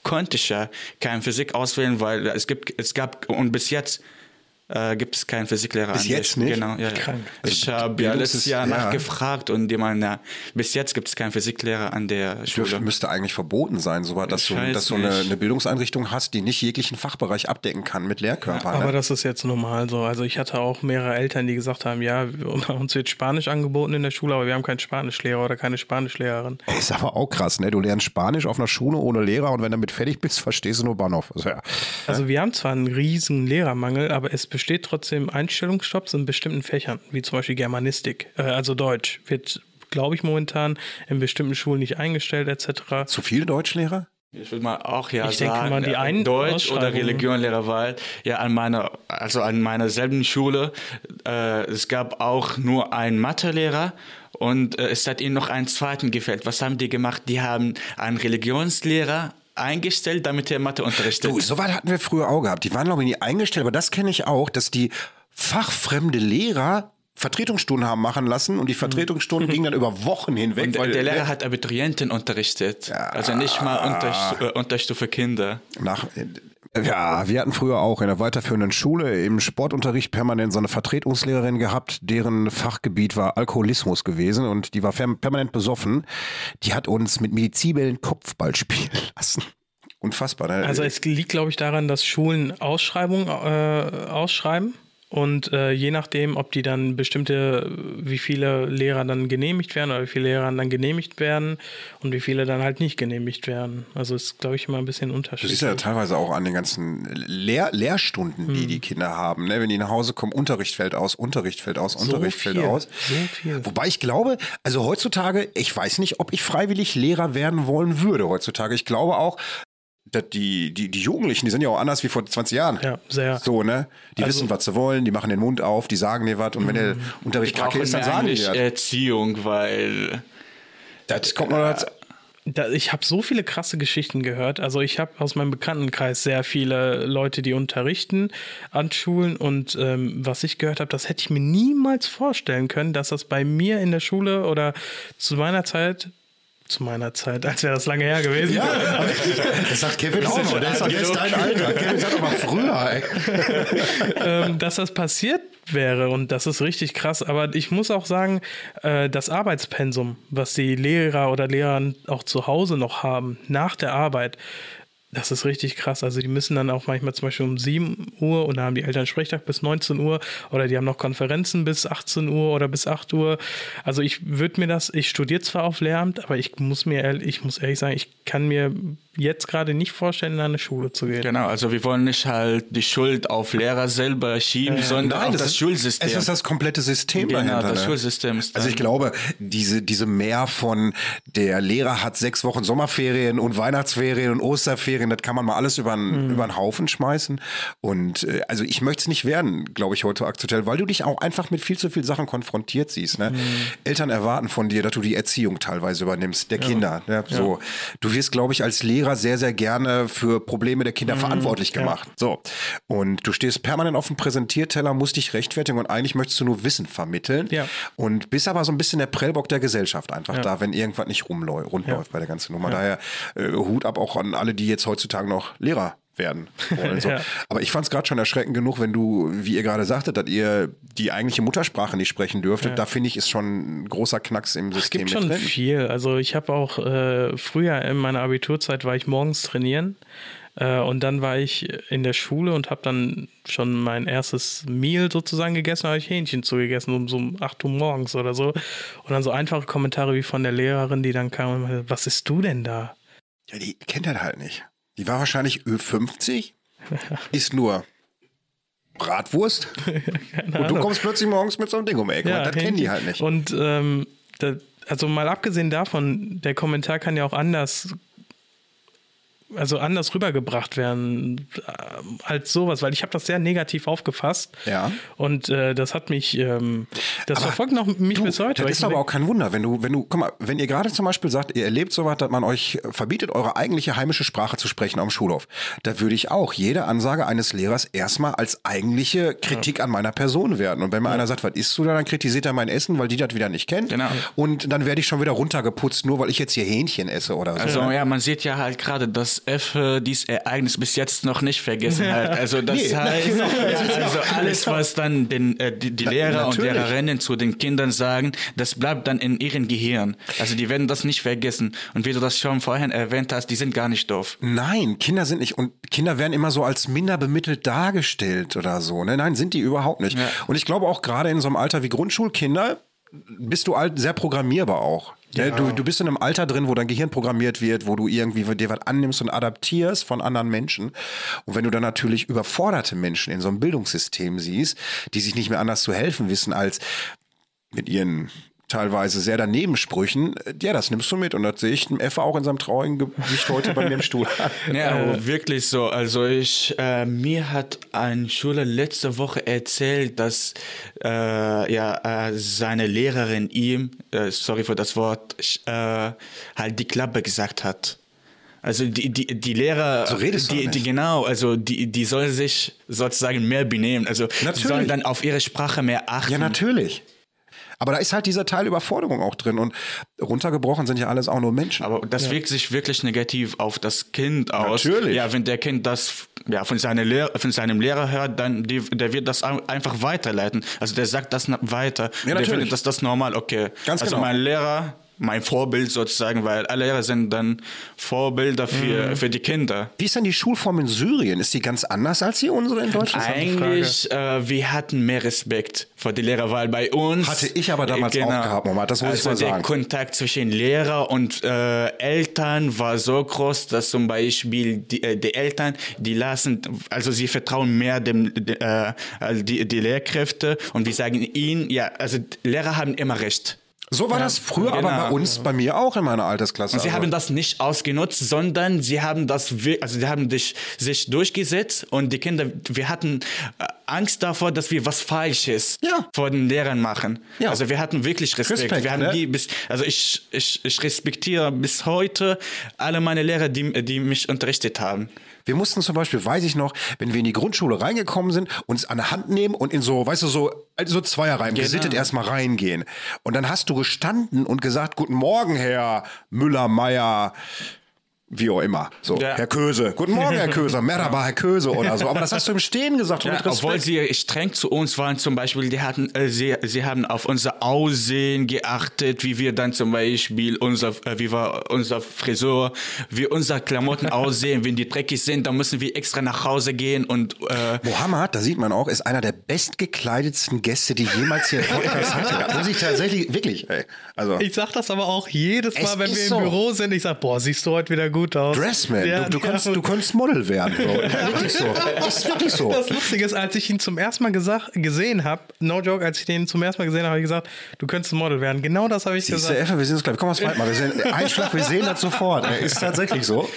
konnte ich ja keine Physik auswählen, weil es gibt, es gab und bis jetzt äh, gibt es keinen Physiklehrer. Bis jetzt nicht? Genau, ja. Krank. Also ich habe ja letztes Jahr ja. nachgefragt und die meinen, ja, bis jetzt gibt es keinen Physiklehrer an der Schule. Dürfte, müsste eigentlich verboten sein, so, dass du, dass du eine, eine, Bildungseinrichtung hast, die nicht jeglichen Fachbereich abdecken kann mit Lehrkörpern. Ja, aber ne? das ist jetzt normal so. Also ich hatte auch mehrere Eltern, die gesagt haben, ja, uns wird Spanisch angeboten in der Schule, aber wir haben keinen Spanischlehrer oder keine Spanischlehrerin. Ist aber auch krass, ne? Du lernst Spanisch auf einer Schule ohne Lehrer und wenn du damit fertig bist, verstehst du nur Bahnhof. Also, ja. also wir haben zwar einen riesen Lehrermangel, aber es besteht trotzdem Einstellungsstopps in bestimmten Fächern, wie zum Beispiel Germanistik, äh, also Deutsch, wird, glaube ich, momentan in bestimmten Schulen nicht eingestellt, etc. Zu viele Deutschlehrer? Ich würde mal auch ja ich sagen, denke mal, die äh, einen Deutsch oder Religionlehrer, weil ja an meiner, also an meiner selben Schule, äh, es gab auch nur einen Mathelehrer und äh, es hat ihnen noch einen zweiten gefällt. Was haben die gemacht? Die haben einen Religionslehrer eingestellt, damit er Mathe unterrichtet. Du, so weit hatten wir früher auch gehabt. Die waren, glaube ich, nie eingestellt, aber das kenne ich auch, dass die fachfremde Lehrer Vertretungsstunden haben machen lassen und die Vertretungsstunden gingen dann über Wochen hinweg. Und, weil, der Lehrer hat Abiturienten unterrichtet, ja, also nicht mal Unterstufe, äh, Unterstufe Kinder. Nach, ja, wir hatten früher auch in der weiterführenden Schule im Sportunterricht permanent so eine Vertretungslehrerin gehabt, deren Fachgebiet war Alkoholismus gewesen und die war permanent besoffen. Die hat uns mit Medizibällen Kopfball spielen lassen. Unfassbar. Ne? Also es liegt, glaube ich, daran, dass Schulen Ausschreibungen äh, ausschreiben und äh, je nachdem, ob die dann bestimmte, wie viele Lehrer dann genehmigt werden oder wie viele Lehrer dann genehmigt werden und wie viele dann halt nicht genehmigt werden. Also ist, glaube ich, immer ein bisschen unterschiedlich. Das ist ja teilweise auch an den ganzen Lehr Lehrstunden, die hm. die Kinder haben. Ne? Wenn die nach Hause kommen, Unterricht fällt aus, Unterricht fällt aus, Unterricht so fällt aus. So viel. Wobei ich glaube, also heutzutage, ich weiß nicht, ob ich freiwillig Lehrer werden wollen würde heutzutage. Ich glaube auch, dass die, die, die Jugendlichen, die sind ja auch anders wie vor 20 Jahren. Ja, sehr. So, ne? Die Also- wissen, was sie wollen, die machen den Mund auf, die sagen dir was und wenn der Unterricht kacke ist, dann sagen die das. Erziehung, weil Das kommt noch dazu. Da, ich habe so viele krasse Geschichten gehört. Also ich habe aus meinem Bekanntenkreis sehr viele Leute, die unterrichten an Schulen. Und ähm, was ich gehört habe, das hätte ich mir niemals vorstellen können, dass das bei mir in der Schule oder zu meiner Zeit, zu meiner Zeit, als wäre das lange her gewesen, Das sagt Kevin auch noch. Der ist jetzt dein Alter. Kevin sagt doch mal früher, ey. ähm, dass das passiert wäre und das ist richtig krass. Aber ich muss auch sagen, äh, das Arbeitspensum, was die Lehrer oder Lehrer auch zu Hause noch haben, nach der Arbeit, das ist richtig krass. Also die müssen dann auch manchmal zum Beispiel um 7 Uhr und da haben die Eltern Sprechtag bis 19 Uhr oder die haben noch Konferenzen bis 18 Uhr oder bis 8 Uhr. Also ich würde mir das, ich studiere zwar auf Lehramt, aber ich muss mir ehrlich, ich muss ehrlich sagen, ich kann mir jetzt gerade nicht vorstellen, in eine Schule zu gehen. genau, also wir wollen nicht halt die Schuld auf Lehrer selber schieben, sondern auf das, ist, Schulsystem. Es ist das komplette System genau, dahinter. das ne? Schulsystem ist Also ich glaube, diese, diese Mehr von der Lehrer hat sechs Wochen Sommerferien und Weihnachtsferien und Osterferien, das kann man mal alles über Mhm. einen, über einen Haufen schmeißen. Und äh, also ich möchte es nicht werden, glaube ich, heute aktuell, weil du dich auch einfach mit viel zu vielen Sachen konfrontiert siehst. Ne? Mhm. Eltern erwarten von dir, dass du die Erziehung teilweise übernimmst, der Kinder. Ne? So, du wirst, glaube ich, als Lehrer sehr, sehr gerne für Probleme der Mhm. Kinder verantwortlich gemacht. So. Und du stehst permanent auf dem Präsentierteller, musst dich rechtfertigen und eigentlich möchtest du nur Wissen vermitteln. Ja. Und bist aber so ein bisschen der Prellbock der Gesellschaft einfach da, wenn irgendwas nicht rumläu- rund läuft bei der ganzen Nummer. Daher äh, Hut ab auch an alle, die jetzt heutzutage noch Lehrer werden wollen. So. Ja. Aber ich fand es gerade schon erschreckend genug, wenn du, wie ihr gerade sagtet, dass ihr die eigentliche Muttersprache nicht sprechen dürftet. Da finde ich, ist schon ein großer Knacks im Es System gibt mit schon drin. viel. Also ich habe auch äh, früher in meiner Abiturzeit war ich morgens trainieren äh, und dann war ich in der Schule und habe dann schon mein erstes Meal sozusagen gegessen, habe ich Hähnchen zugegessen um so um 8 Uhr morgens oder so und dann so einfache Kommentare wie von der Lehrerin, die dann kam und meinte, was isst du denn da? Ja, die kennt er halt nicht. Die war wahrscheinlich Ö50, ist nur Bratwurst und du kommst plötzlich morgens mit so einem Ding um die Ecke. und das kennen die halt nicht. Und ähm, da, also mal abgesehen davon, der Kommentar kann ja auch anders, also anders rübergebracht werden äh, als sowas, weil ich habe das sehr negativ aufgefasst. Ja. Und äh, das hat mich, ähm, das Aber verfolgt noch mich Du, bis heute. Das ist aber auch kein Wunder, wenn du, wenn du, guck mal, wenn ihr gerade zum Beispiel sagt, ihr erlebt sowas, dass man euch verbietet, eure eigentliche heimische Sprache zu sprechen am Schulhof, da würde ich auch jede Ansage eines Lehrers erstmal als eigentliche Kritik an meiner Person werden. Und wenn mir einer sagt, was isst du da, dann kritisiert er mein Essen, weil die das wieder nicht kennt. Genau. Und dann werde ich schon wieder runtergeputzt, nur weil ich jetzt hier Hähnchen esse oder so. Also ja, man sieht ja halt gerade, dass F äh, dieses Ereignis bis jetzt noch nicht vergessen hat. Also das Nee, heißt, genau. ja, also alles, was dann den, äh, die, die Lehrer und natürlich. Lehrerinnen zu den Kindern sagen, das bleibt dann in ihrem Gehirn. Also die werden das nicht vergessen. Und wie du das schon vorhin erwähnt hast, die sind gar nicht doof. Nein, Kinder sind nicht und Kinder werden immer so als minder bemittelt dargestellt oder so. Ne? Nein, sind die überhaupt nicht. Ja. Und ich glaube auch gerade in so einem Alter wie Grundschulkinder bist du alt sehr programmierbar auch. Ne? Du, du bist in einem Alter drin, wo dein Gehirn programmiert wird, wo du irgendwie dir was annimmst und adaptierst von anderen Menschen. Und wenn du dann natürlich überforderte Menschen in so einem Bildungssystem siehst, die sich nicht mehr anders zu helfen wissen als mit ihren teilweise sehr daneben Sprüchen, ja, das nimmst du mit. Und das sehe ich dem Effe auch in seinem traurigen Gesicht heute bei mir im Stuhl an. Ja, aber wirklich so. Also ich, äh, mir hat ein Schüler letzte Woche erzählt, dass äh, ja äh, seine Lehrerin ihm, äh, sorry für das Wort, äh, halt die Klappe gesagt hat. Also die, die, die Lehrer, So redest du die, die nicht. genau, also die, die sollen sich sozusagen mehr benehmen. Also die Natürlich. sollen dann auf ihre Sprache mehr achten. Ja, natürlich. Aber da ist halt dieser Teil Überforderung auch drin. Und runtergebrochen sind ja alles auch nur Menschen. Aber das wirkt sich wirklich negativ auf das Kind aus. Natürlich. Ja, wenn der Kind das ja, von, seiner Lehr von seinem Lehrer hört, dann die, der wird das ein- einfach weiterleiten. Also der sagt das weiter. Und der findet das, das normal, okay. Ganz also genau. mein Lehrer, mein Vorbild sozusagen, weil alle Lehrer sind dann Vorbilder für, Mhm. für die Kinder. Wie ist denn die Schulform in Syrien? Ist die ganz anders als die unsere in Deutschland? Eigentlich, äh, wir hatten mehr Respekt vor die Lehrer, weil bei uns... Hatte ich aber damals auch gehabt, Mama, das muss ich also mal der sagen. Kontakt zwischen Lehrer und äh, Eltern war so groß, dass zum Beispiel die, äh, die Eltern, die lassen, also sie vertrauen mehr dem, de, äh, die, die Lehrkräfte und wir sagen ihnen, ja, also Lehrer haben immer recht. So war das früher, aber Genau. bei uns, bei mir auch in meiner Altersklasse. Und sie Also- haben das nicht ausgenutzt, sondern sie haben das, also sie haben dich, sich durchgesetzt und die Kinder, wir hatten äh, Angst davor, dass wir was Falsches Ja. vor den Lehrern machen. Ja. Also wir hatten wirklich Respekt. Respekt, wir haben ne? die bis, also ich, ich, ich respektiere bis heute alle meine Lehrer, die, die mich unterrichtet haben. Wir mussten zum Beispiel, weiß ich noch, wenn wir in die Grundschule reingekommen sind, uns an der Hand nehmen und in so, weißt du, so, also so Zweierreihen Genau. gesittet erstmal reingehen. Und dann hast du gestanden und gesagt, guten Morgen, Herr Müller, Meier, wie auch immer. So, Ja. Herr Köse. Guten Morgen, Herr Köse. Merhaba, Herr Köse oder so. Aber das hast du im Stehen gesagt Ja, obwohl sie streng zu uns waren, zum Beispiel, die hatten, äh, sie, sie haben auf unser Aussehen geachtet, wie wir dann zum Beispiel unser, äh, wie war unser Frisur, wie unser Klamotten aussehen. Wenn die dreckig sind, dann müssen wir extra nach Hause gehen und äh, Mohammed, da sieht man auch, ist einer der bestgekleidetsten Gäste, die jemals hier im Podcast hatte. Da muss ich tatsächlich, wirklich, ey. Also, Ich sag das aber auch jedes Es Mal, wenn wir im so. Büro sind. Ich sag, boah, siehst du heute wieder gut aus. Dressman, Ja, du, du, ja, kannst, und du kannst Model werden. Bro. Ja, wirklich so. Ist wirklich so. Das Lustige ist, als ich ihn zum ersten Mal gesagt, gesehen habe, no joke, als ich den zum ersten Mal gesehen habe, habe ich gesagt, du könntest Model werden. Genau das habe ich Siehst du, gesagt. Effe, wir sehen uns gleich. Komm mal, zweimal. Wir sehen, Einschlag, wir sehen das sofort. Ist tatsächlich so.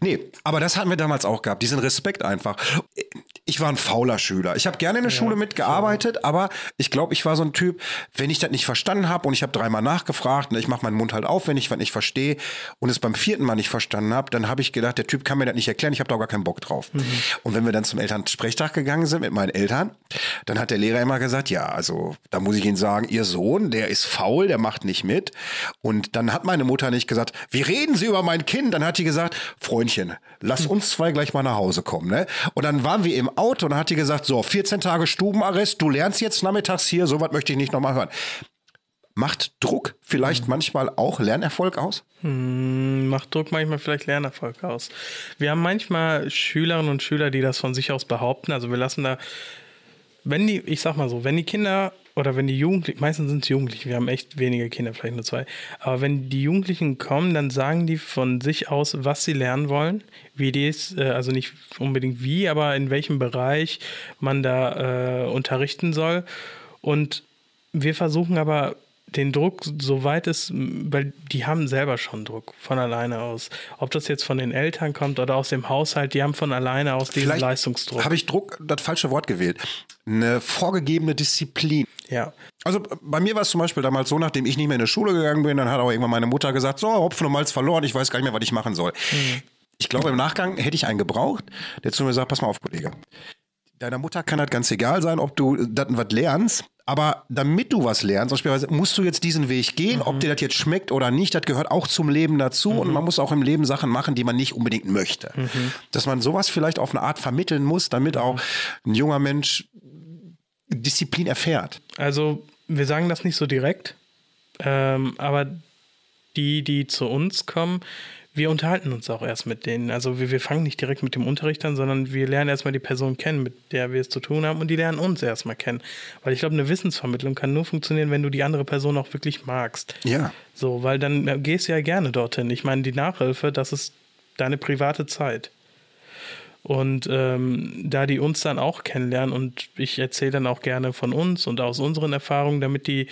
Nee, aber das hatten wir damals auch gehabt. Diesen Respekt einfach. Ich war ein fauler Schüler. Ich habe gerne in der Schule mitgearbeitet, aber ich glaube, ich war so ein Typ, wenn ich das nicht verstanden habe und ich habe dreimal nachgefragt, ne, ich mache meinen Mund halt auf, wenn ich was nicht verstehe und es beim vierten Mal nicht verstanden habe, dann habe ich gedacht, der Typ kann mir das nicht erklären, ich habe da gar keinen Bock drauf. Und wenn wir dann zum Elternsprechtag gegangen sind mit meinen Eltern, dann hat der Lehrer immer gesagt, ja, also da muss ich Ihnen sagen, Ihr Sohn, der ist faul, der macht nicht mit. Und dann hat meine Mutter nicht gesagt, wie reden Sie über mein Kind? Dann hat die gesagt, Freundchen, lass uns zwei gleich mal nach Hause kommen. Ne? Und dann waren wir im Auto und dann hat die gesagt, so, 14 Tage Stubenarrest, du lernst jetzt nachmittags hier, sowas möchte ich nicht nochmal hören. Macht Druck vielleicht manchmal auch Lernerfolg aus? Macht Druck manchmal vielleicht Lernerfolg aus. Wir haben manchmal Schülerinnen und Schüler, die das von sich aus behaupten. Also wir lassen da, wenn die, ich sag mal so, wenn die Kinder oder wenn die Jugendlichen, meistens sind es Jugendliche, wir haben echt wenige Kinder, vielleicht nur zwei, aber wenn die Jugendlichen kommen, dann sagen die von sich aus, was sie lernen wollen, wie die es, äh, also nicht unbedingt wie, aber in welchem Bereich man da äh, unterrichten soll. Und wir versuchen aber den Druck, soweit es, weil die haben selber schon Druck von alleine aus. Ob das jetzt von den Eltern kommt oder aus dem Haushalt, die haben von alleine aus diesen Leistungsdruck. habe ich Druck, das falsche Wort gewählt. Eine vorgegebene Disziplin. Ja. Also bei mir war es zum Beispiel damals so, nachdem ich nicht mehr in die Schule gegangen bin, dann hat auch irgendwann meine Mutter gesagt, so, Hopfen und Malz verloren, ich weiß gar nicht mehr, was ich machen soll. Ich glaube, im Nachgang hätte ich einen gebraucht, der zu mir sagt, pass mal auf, Kollege. Deiner Mutter kann das ganz egal sein, ob du das was lernst, aber damit du was lernst, beispielsweise musst du jetzt diesen Weg gehen, ob dir das jetzt schmeckt oder nicht, das gehört auch zum Leben dazu und man muss auch im Leben Sachen machen, die man nicht unbedingt möchte. Dass man sowas vielleicht auf eine Art vermitteln muss, damit auch ein junger Mensch Disziplin erfährt. Also wir sagen das nicht so direkt, ähm, aber die, die zu uns kommen, wir unterhalten uns auch erst mit denen. Also wir, wir fangen nicht direkt mit dem Unterricht an, sondern wir lernen erstmal die Person kennen, mit der wir es zu tun haben und die lernen uns erstmal kennen. Weil ich glaube, eine Wissensvermittlung kann nur funktionieren, wenn du die andere Person auch wirklich magst. Ja. So, weil dann gehst du ja gerne dorthin. Ich meine, die Nachhilfe, das ist deine private Zeit. Und ähm, da die uns dann auch kennenlernen und ich erzähle dann auch gerne von uns und aus unseren Erfahrungen, damit die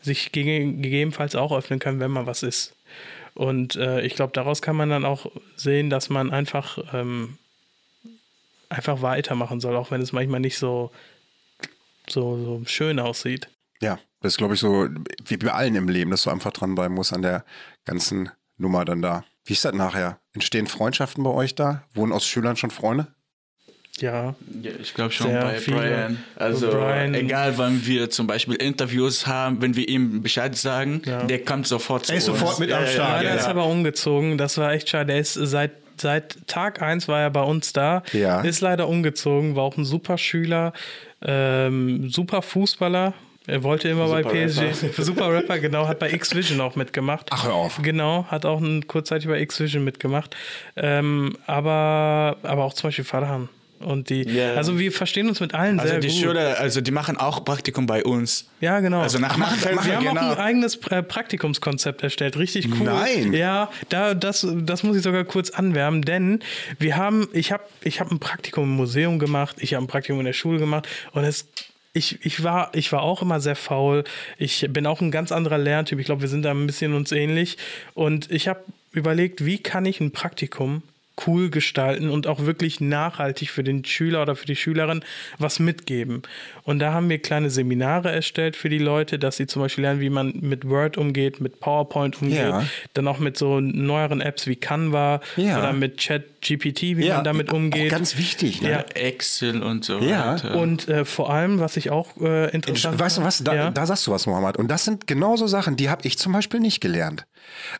sich gege gegebenenfalls auch öffnen können, wenn mal was ist. Und äh, ich glaube, daraus kann man dann auch sehen, dass man einfach, ähm, einfach weitermachen soll, auch wenn es manchmal nicht so, so, so schön aussieht. Ja, das ist, glaube ich, so wie bei allen im Leben, dass du einfach dranbleiben musst an der ganzen Nummer dann da. Wie ist das nachher? Entstehen Freundschaften bei euch da? Wurden aus Schülern schon Freunde? Ja, Ja, ich glaube schon bei viele. Brian. Also Brian- egal, wann wir zum Beispiel Interviews haben, wenn wir ihm Bescheid sagen, Ja. der kommt sofort zu Er ist uns. sofort mit am Start, Ja, der ja. ist aber umgezogen. Das war echt schade. Der ist seit, seit Tag 1 war er bei uns da. Ja. Ist leider umgezogen, war auch ein super Schüler, ähm, super Fußballer. Er wollte immer bei Super PSG. Super Rapper, genau, hat bei X-Vision auch mitgemacht. Ach, hör auf. Genau, hat auch ein, kurzzeitig bei X-Vision mitgemacht. Ähm, aber, aber auch zum Beispiel Farhan. Und die, Ja. also wir verstehen uns mit allen Also sehr die gut. Schüler, also die machen auch Praktikum bei uns. Ja, genau. Also nach Nachhilfe, wir haben genau. auch ein eigenes äh, Praktikumskonzept erstellt, richtig cool. Nein. Ja, da, das, das muss ich sogar kurz anwärmen, denn wir haben, ich habe ich hab ein Praktikum im Museum gemacht, ich habe ein Praktikum in der Schule gemacht und es ich, ich, war, ich war auch immer sehr faul. Ich bin auch ein ganz anderer Lerntyp. Ich glaube, wir sind da ein bisschen uns ähnlich. Und ich habe überlegt, wie kann ich ein Praktikum cool gestalten und auch wirklich nachhaltig für den Schüler oder für die Schülerin was mitgeben. Und da haben wir kleine Seminare erstellt für die Leute, dass sie zum Beispiel lernen, wie man mit Word umgeht, mit PowerPoint umgeht, ja. dann auch mit so neueren Apps wie Canva ja. oder mit Chat GPT, wie ja, man damit umgeht. ganz wichtig, ne? Ja. Excel und so ja. weiter. Und äh, vor allem, was ich auch äh, interessant Weißt du was, da, da, sagst du was, Mohammed. Und das sind genauso Sachen, die habe ich zum Beispiel nicht gelernt.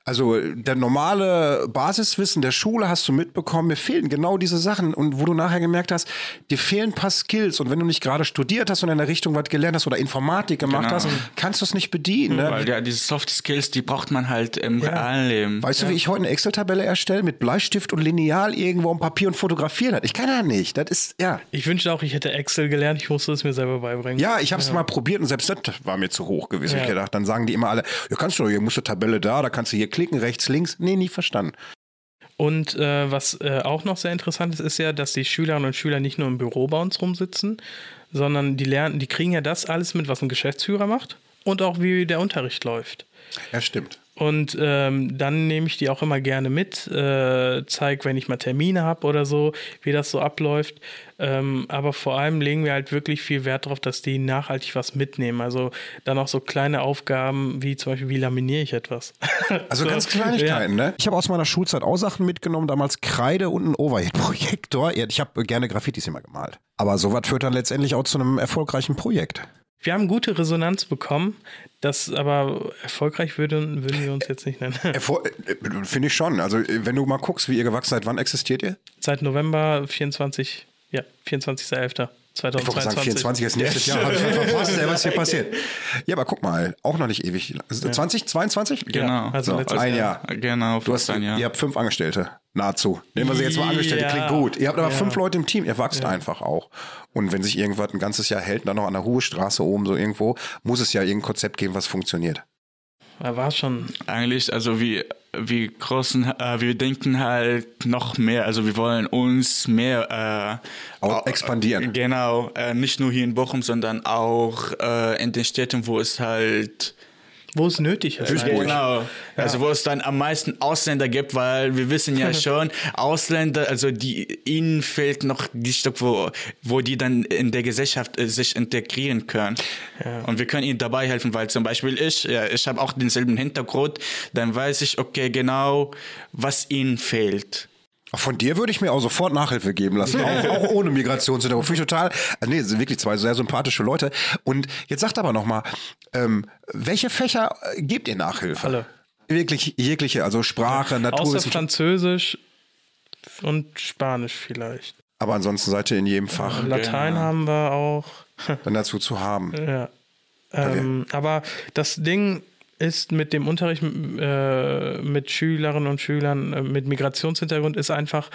Also der normale Basiswissen der Schule hast du mitbekommen, mir fehlen genau diese Sachen. Und wo du nachher gemerkt hast, dir fehlen ein paar Skills. Und wenn du nicht gerade studiert hast und in der Richtung was gelernt hast oder Informatik gemacht genau. hast, kannst du es nicht bedienen. Ne? Weil ja, diese Soft Skills, die braucht man halt im ja. realen Leben. Weißt ja. du, wie ich heute eine Excel-Tabelle erstelle mit Bleistift und Lineal irgendwo am Papier und fotografieren hat? Ich kann das nicht. Das ist, ja. Ich wünschte auch, ich hätte Excel gelernt. Ich musste es mir selber beibringen. Ja, ich habe es ja. mal probiert und selbst das war mir zu hoch gewesen. Ich gedacht, dann sagen die immer alle, ja, kannst du, hier musst du Tabelle da, da kannst du hier klicken, rechts, links. Nee, nie verstanden. Und äh, was äh, auch noch sehr interessant ist, ist ja, dass die Schülerinnen und Schüler nicht nur im Büro bei uns rumsitzen, sondern die lernen, die kriegen ja das alles mit, was ein Geschäftsführer macht und auch wie der Unterricht läuft. Ja, stimmt. Und ähm, dann nehme ich die auch immer gerne mit, äh, zeige, wenn ich mal Termine habe oder so, wie das so abläuft. Ähm, aber vor allem legen wir halt wirklich viel Wert darauf, dass die nachhaltig was mitnehmen. Also dann auch so kleine Aufgaben wie zum Beispiel, wie laminiere ich etwas. Also so, ganz Kleinigkeiten, ja. ne? Ich habe aus meiner Schulzeit auch Sachen mitgenommen, damals Kreide und ein Overhead-Projektor. Ich habe gerne Graffitis immer gemalt. Aber sowas führt dann letztendlich auch zu einem erfolgreichen Projekt. Wir haben gute Resonanz bekommen, das aber erfolgreich würden, würden wir uns jetzt nicht nennen. Äh, finde ich schon. Also, wenn du mal guckst, wie ihr gewachsen seid, wann existiert ihr? Seit November 24, ja, 24.11. 2022. Ich sagen, 24 ist nächstes Jahr. Habe ich verpasst, was hier passiert. Ja, aber guck mal, auch noch nicht ewig. 20, 22? Genau. Also so, ein Jahr. Genau, du hast, ein Jahr. Ihr habt fünf Angestellte. Nahezu. Nehmen wir sie jetzt mal Angestellte, ja. klingt gut. Ihr habt aber ja. fünf Leute im Team, ihr wachst ja. einfach auch. Und wenn sich irgendwas ein ganzes Jahr hält, dann noch an der Ruhestraße oben so irgendwo, muss es ja irgendein Konzept geben, was funktioniert. Er war schon. Eigentlich, also wie, wie großen, äh, wir denken halt noch mehr, also wir wollen uns mehr äh, auch expandieren. Genau, äh, nicht nur hier in Bochum, sondern auch äh, in den Städten, wo es halt wo es nötig ist. Duisburg. Genau. Ja. Also wo es dann am meisten Ausländer gibt, weil wir wissen ja schon, Ausländer, also die ihnen fehlt noch die Stück, wo, wo die dann in der Gesellschaft äh, sich integrieren können. Ja. Und wir können ihnen dabei helfen, weil zum Beispiel ich, ja, ich habe auch denselben Hintergrund, dann weiß ich, okay, genau, was ihnen fehlt. Von dir würde ich mir auch sofort Nachhilfe geben lassen, auch, auch ohne Migrationshintergrund. Finde ich total, äh, nee, sind wirklich zwei sehr sympathische Leute. Und jetzt sagt aber noch mal, ähm, welche Fächer äh, gebt ihr Nachhilfe? Alle. Wirklich jegliche, also Sprache, Natur. Außer Französisch und Spanisch vielleicht. Aber ansonsten seid ihr in jedem Fach. Latein genau. haben wir auch. Dann dazu zu haben. Ja. Ähm, aber das Ding ist mit dem Unterricht äh, mit Schülerinnen und Schülern äh, mit Migrationshintergrund ist einfach,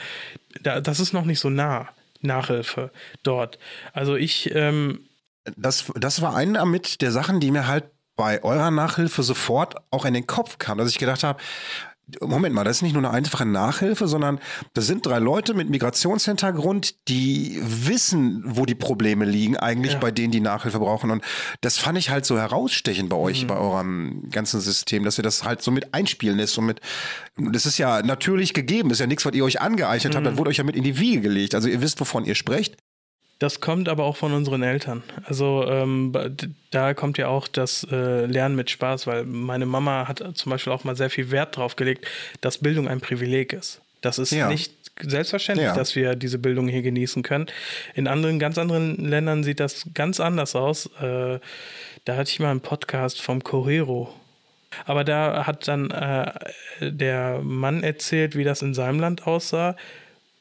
da, das ist noch nicht so nah, Nachhilfe dort. Also ich. Ähm, das, das war einer mit der Sachen, die mir halt bei eurer Nachhilfe sofort auch in den Kopf kam, dass ich gedacht habe, Moment mal, das ist nicht nur eine einfache Nachhilfe, sondern das sind drei Leute mit Migrationshintergrund, die wissen, wo die Probleme liegen, eigentlich ja. bei denen, die Nachhilfe brauchen. Und das fand ich halt so herausstechend bei euch, mhm. bei eurem ganzen System, dass ihr das halt so mit einspielen lässt. Und mit, das ist ja natürlich gegeben, das ist ja nichts, was ihr euch angeeignet mhm. habt, das wurde euch ja mit in die Wiege gelegt. Also ihr wisst, wovon ihr sprecht. Das kommt aber auch von unseren Eltern. Also ähm, da kommt ja auch das äh, Lernen mit Spaß, weil meine Mama hat zum Beispiel auch mal sehr viel Wert drauf gelegt, dass Bildung ein Privileg ist. Das ist ja. nicht selbstverständlich, ja. dass wir diese Bildung hier genießen können. In anderen, ganz anderen Ländern sieht das ganz anders aus. Äh, da hatte ich mal einen Podcast vom Correro. Aber da hat dann äh, der Mann erzählt, wie das in seinem Land aussah.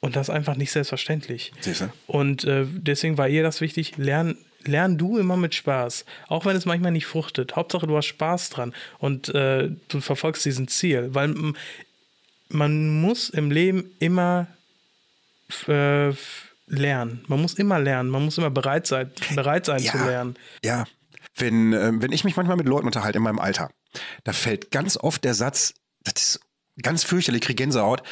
Und das ist einfach nicht selbstverständlich. Siehste? Und äh, deswegen war ihr das wichtig, lern, lern du immer mit Spaß. Auch wenn es manchmal nicht fruchtet. Hauptsache, du hast Spaß dran und äh, du verfolgst diesen Ziel. Weil man muss im Leben immer äh, lernen. Man muss immer lernen. Man muss immer bereit sein, bereit sein ja, zu lernen. Ja. Wenn, äh, wenn ich mich manchmal mit Leuten unterhalte in meinem Alter, da fällt ganz oft der Satz, das ist ganz fürchterlich, ich kriege Gänsehaut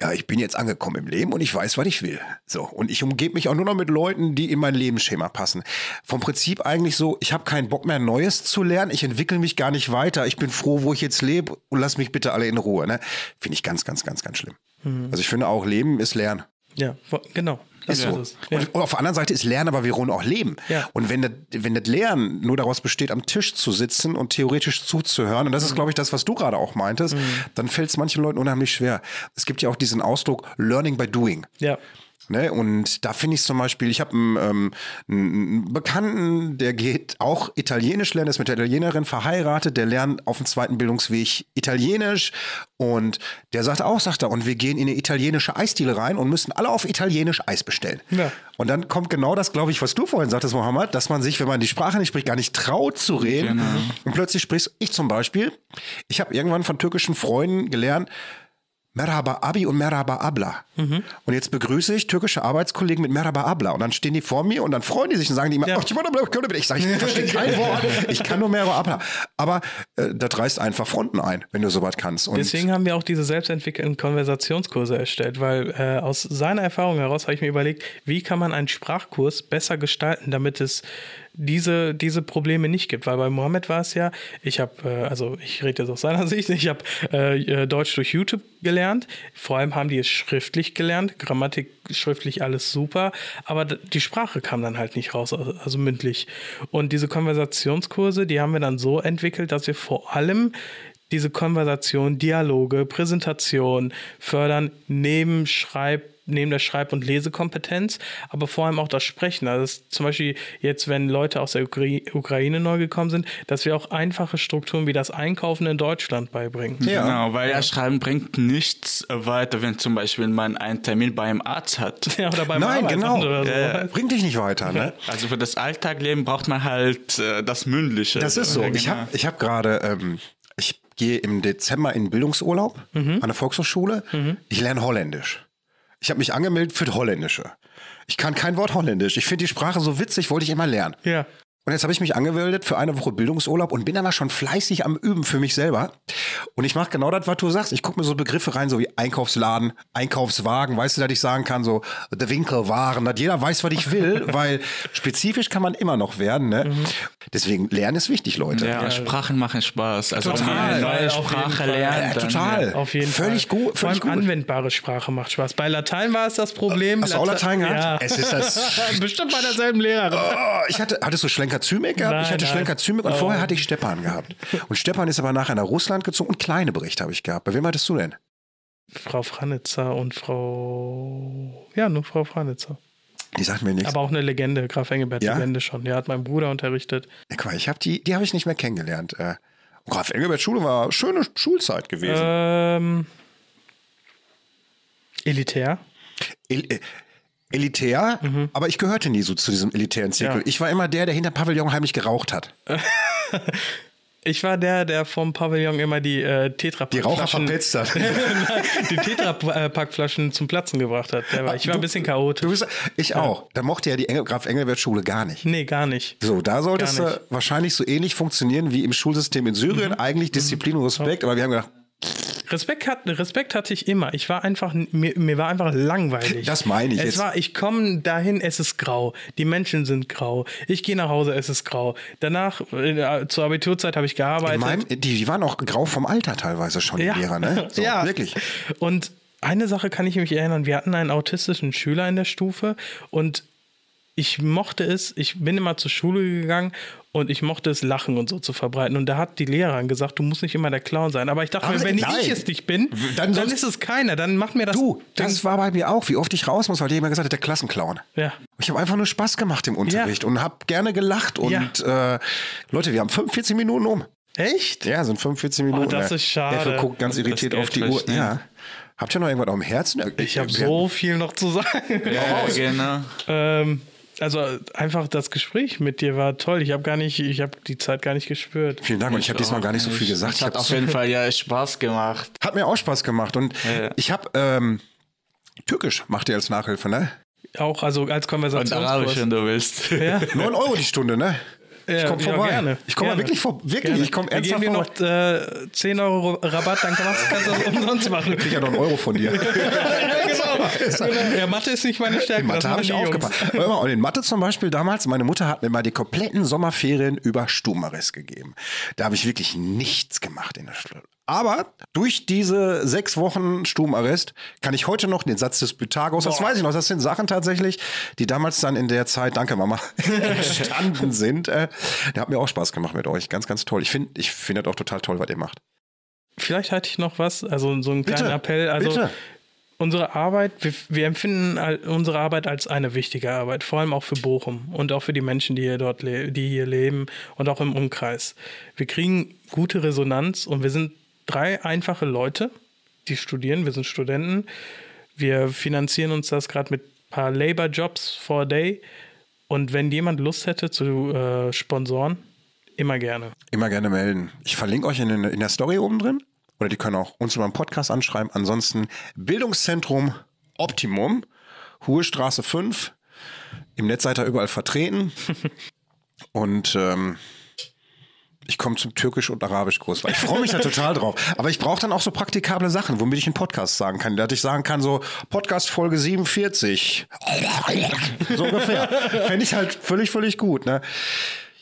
ja, ich bin jetzt angekommen im Leben und ich weiß, was ich will. So, und ich umgebe mich auch nur noch mit Leuten, die in mein Lebensschema passen. Vom Prinzip eigentlich so, ich habe keinen Bock mehr, Neues zu lernen. Ich entwickle mich gar nicht weiter. Ich bin froh, wo ich jetzt lebe und lass mich bitte alle in Ruhe. Ne? Finde ich ganz, ganz, ganz, ganz schlimm. Mhm. Also ich finde auch, Leben ist Lernen. Ja, genau. Das ist so. es. Ja. Und, und auf der anderen Seite ist Lernen aber wiederum auch Leben. Ja. Und wenn das, wenn das Lernen nur daraus besteht, am Tisch zu sitzen und theoretisch zuzuhören, und das Mhm. ist, glaube ich, das, was du gerade auch meintest, dann fällt es manchen Leuten unheimlich schwer. Es gibt ja auch diesen Ausdruck Learning by Doing. ja. Ne? Und da finde ich zum Beispiel, ich habe einen, ähm, einen Bekannten, der geht auch Italienisch lernen, ist mit der Italienerin verheiratet, der lernt auf dem zweiten Bildungsweg Italienisch und der sagt auch, sagt er, und wir gehen in eine italienische Eisdiele rein und müssen alle auf Italienisch Eis bestellen. Ja. Und dann kommt genau das, glaube ich, was du vorhin sagtest, Mohammed, dass man sich, wenn man die Sprache nicht spricht, gar nicht traut zu reden. Und plötzlich sprichst ich zum Beispiel, ich habe irgendwann von türkischen Freunden gelernt, Merhaba Abi und Merhaba Abla. Und jetzt begrüße ich türkische Arbeitskollegen mit Merhaba Abla. Und dann stehen die vor mir und dann freuen die sich und sagen die immer, Ja. "Ach, ich sage, ich verstehe kein Wort. Ich kann nur Merhaba Abla. Aber äh, das reißt einfach Fronten ein, wenn du sowas kannst. Und Deswegen haben wir auch diese selbstentwickelten Konversationskurse erstellt, weil äh, aus seiner Erfahrung heraus habe ich mir überlegt, wie kann man einen Sprachkurs besser gestalten, damit es diese, diese Probleme nicht gibt. Weil bei Mohammed war es ja, ich habe, äh, also ich rede jetzt aus seiner Sicht, ich habe äh, äh, Deutsch durch YouTube gelernt. Vor allem haben die es schriftlich gelernt, Grammatik schriftlich alles super, aber die Sprache kam dann halt nicht raus, also also mündlich. Und diese Konversationskurse, die haben wir dann so entwickelt, dass wir vor allem diese Konversation, Dialoge, Präsentation fördern neben Schreib neben der Schreib- und Lesekompetenz, aber vor allem auch das Sprechen. Also das ist zum Beispiel jetzt, wenn Leute aus der Ukra Ukraine neu gekommen sind, dass wir auch einfache Strukturen wie das Einkaufen in Deutschland beibringen. Ja. Genau, weil ja Schreiben bringt nichts weiter, wenn zum Beispiel man einen Termin beim Arzt hat. Ja, oder beim Nein, genau. oder so. Ja. Bringt dich nicht weiter, ne? Also für das Alltagleben braucht man halt äh, das Mündliche. Das ist so. Ja, Ich genau. habe ich hab gerade, ähm, ich gehe im Dezember in Bildungsurlaub an der Volkshochschule. Ich lerne Holländisch. Ich habe mich angemeldet für Holländische. Ich kann kein Wort Holländisch. Ich finde die Sprache so witzig, wollte ich immer lernen. Ja. Und jetzt habe ich mich angemeldet für eine Woche Bildungsurlaub und bin aber schon fleißig am Üben für mich selber. Und ich mache genau das, was du sagst. Ich gucke mir so Begriffe rein, so wie Einkaufsladen, Einkaufswagen, weißt du, dass ich sagen kann, so der Winkelwaren, dass jeder weiß, was ich will, weil spezifisch kann man immer noch werden. Ne? Deswegen lernen ist wichtig, Leute. Ja, und Sprachen machen Spaß. Also Total. neue Sprache lernt, Ja, dann, total. Auf jeden Völlig Fall. gut, Vor allem völlig gut. anwendbare Sprache macht Spaß. Bei Latein war es das Problem. Hast du auch Latein gehabt? Ja. Es ist das Bestimmt bei derselben Lehrerin. Oh, ich hatte, hattest du Schlenker Zymek gehabt? ich Nein, hatte nein. Schlenker Zymek und Oh. vorher hatte ich Stepan gehabt. Und Stepan ist aber nachher nach Russland gezogen und Kleinebrecht habe ich gehabt. Bei wem hattest du denn? Frau Franitzer und Frau. Ja, nur Frau Franitzer. Die sagt mir nichts. Aber auch eine Legende, Graf Engelbert, Ja? Legende schon. Der hat mein Bruder unterrichtet. Ja, guck mal, ich habe die, die habe ich nicht mehr kennengelernt. Äh, Graf Engelbert Schule war schöne Schulzeit gewesen. Ähm, elitär. El elitär, aber ich gehörte nie so zu diesem elitären Zirkel. Ja. Ich war immer der, der hinter Pavillon heimlich geraucht hat. Ich war der, der vom Pavillon immer die äh, tetra Die Raucher verpetzt hat. die Tetra-Packflaschen zum Platzen gebracht hat. War, ich war ein bisschen Du chaotisch. bist, ich auch. Da mochte ja die Engel, Graf Engelbert Schule gar nicht. Nee, gar nicht. So, da sollte es Gar äh, wahrscheinlich so ähnlich funktionieren wie im Schulsystem in Syrien. Mhm. Eigentlich Disziplin und Respekt, aber wir haben gedacht, Respekt, hat, Respekt hatte ich immer. Ich war einfach, mir, mir war einfach langweilig. Das meine ich Es jetzt. war, ich komme dahin, es ist grau. Die Menschen sind grau. Ich gehe nach Hause, es ist grau. Danach, äh, zur Abiturzeit habe ich gearbeitet. in meinem, die, die waren auch grau vom Alter teilweise schon, die Ja. Lehrer, ne? So, ja. Wirklich. Und eine Sache kann ich mich erinnern. Wir hatten einen autistischen Schüler in der Stufe und ich mochte es, ich bin immer zur Schule gegangen und ich mochte es, Lachen und so zu verbreiten. Und da hat die Lehrerin gesagt, du musst nicht immer der Clown sein. Aber ich dachte, mir, wenn nein. ich es nicht bin, Dann dann, ist es keiner. Dann macht mir das. Du, das war bei mir auch, wie oft ich raus muss, weil jemand gesagt hat, der Klassenclown. Ja. Ich habe einfach nur Spaß gemacht im Unterricht und habe gerne gelacht. Und äh, Leute, wir haben 45 Minuten um. Echt? Ja, sind 45 Minuten. Oh, das ist schade. Effe guckt ganz irritiert auf die Uhr. ne? Ja. Habt ihr noch irgendwas auf dem Herzen? Ich habe so viel noch zu sagen. Ja, genau. ähm, also einfach das Gespräch mit dir war toll. Ich habe gar nicht, ich habe die Zeit gar nicht gespürt. Vielen Dank und ich habe diesmal gar nicht so viel gesagt. Es Ich hat auf jeden Fall ja Spaß gemacht. Hat mir auch Spaß gemacht. Und Ja, ja. ich habe ähm, Türkisch macht ihr als Nachhilfe, ne? Auch also als Und Konversationskurs. Arabisch, wenn du willst. Ja. 9 Euro die Stunde, ne? Ich Ja, komme ja, vorbei. gerne, ich komme wirklich vor, wirklich, Gerne. ich komme Wir geben ernsthaft dir noch äh, 10 Euro Rabatt, dann kannst, du das umsonst machen. Ich krieg ja noch einen Euro von dir. Ja, Mathe ist nicht meine Stärke. In Mathe habe ich aufgepasst. Mal, Und in Mathe zum Beispiel damals, meine Mutter hat mir mal die kompletten Sommerferien über Stubenarrest gegeben. Da habe ich wirklich nichts gemacht in der Schule. Aber durch diese sechs Wochen Stubenarrest kann ich heute noch den Satz des Pythagoras, das weiß ich noch, das sind Sachen tatsächlich, die damals dann in der Zeit, danke Mama, entstanden sind. Äh, Der hat mir auch Spaß gemacht mit euch. Ganz, ganz toll. Ich finde ich finde das auch total toll, was ihr macht. Vielleicht hatte ich noch was, also so einen kleinen Bitte, Appell. Also bitte. unsere Arbeit, wir, wir empfinden unsere Arbeit als eine wichtige Arbeit, vor allem auch für Bochum und auch für die Menschen, die hier dort die hier leben und auch im Umkreis. Wir kriegen gute Resonanz und wir sind drei einfache Leute, die studieren. Wir sind Studenten. Wir finanzieren uns das gerade mit ein paar Labor-Jobs for a day. Und wenn jemand Lust hätte zu äh, sponsoren, immer gerne. Immer gerne melden. Ich verlinke euch in, in der Story oben drin. Oder die können auch uns über einen Podcast anschreiben. Ansonsten Bildungszentrum Optimum, Hohe Straße 5. Im Netz seid ihr überall vertreten. Und ähm, ich komme zum Türkisch- und Arabischkurs, weil ich freue mich da total drauf. Aber ich brauche dann auch so praktikable Sachen, womit ich einen Podcast sagen kann. Dass ich sagen kann, so Podcast Folge 47. So ungefähr. Fände ich halt völlig, völlig gut. Ne?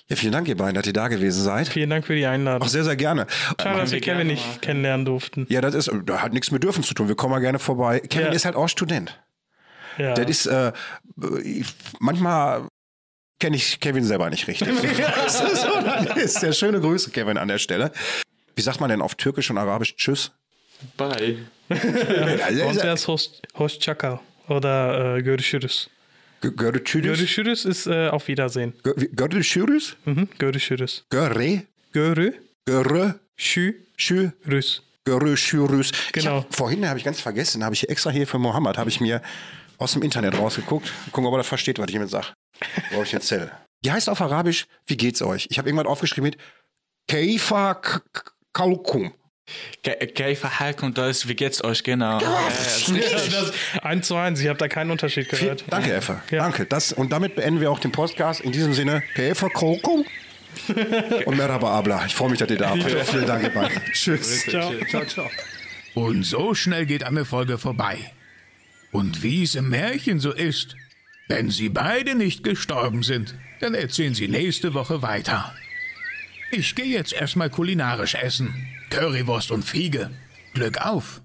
Ja, vielen Dank, ihr beiden, dass ihr da gewesen seid. Vielen Dank für die Einladung. Auch sehr, sehr gerne. Schade, dass wir Kevin gerne nicht kennenlernen durften. Ja, das ist, da hat nichts mit dürfen zu tun. Wir kommen mal gerne vorbei. Kevin Ja. ist halt auch Student. Ja. Das ist, äh, manchmal kenne ich Kevin selber nicht richtig. das ist, das ist der schöne Grüße, Kevin, an der Stelle. Wie sagt man denn auf Türkisch und Arabisch Tschüss? Bye. Uns wäre es Host, Hoşçakal oder äh, Görüşürüz. Tschüss? Görüşürüz ist äh, auf Wiedersehen. Tschüss? Mhm. Görüşürüz. Göre? Görüşürüz. Göre? Schü? Göre Tschüss. Ich Genau. hab, vorhin habe ich ganz vergessen, habe ich extra hier für Mohammed, habe ich mir aus dem Internet rausgeguckt. Gucken, ob er das versteht, was ich ihm jetzt sage. Erzähle. Die heißt auf Arabisch, wie geht's euch? Ich habe irgendwann aufgeschrieben mit Keifa Kalkum. Käfer Hulk und das, wie geht's euch genau? Eins zu eins, ich habe da keinen Unterschied gehört. danke, Effe. Ja. Danke. Das, und damit beenden wir auch den Podcast. In diesem Sinne, Keifa Kalkum. Und Merhaba Abla. Ich freue mich, dass ihr da seid. Vielen Dank, ihr beiden. Tschüss. Ciao. Ciao, ciao. Und so schnell geht eine Folge vorbei. Und wie es im Märchen so ist, wenn sie beide nicht gestorben sind, dann erzählen sie nächste Woche weiter. Ich gehe jetzt erstmal kulinarisch essen. Currywurst und Fiege. Glück auf!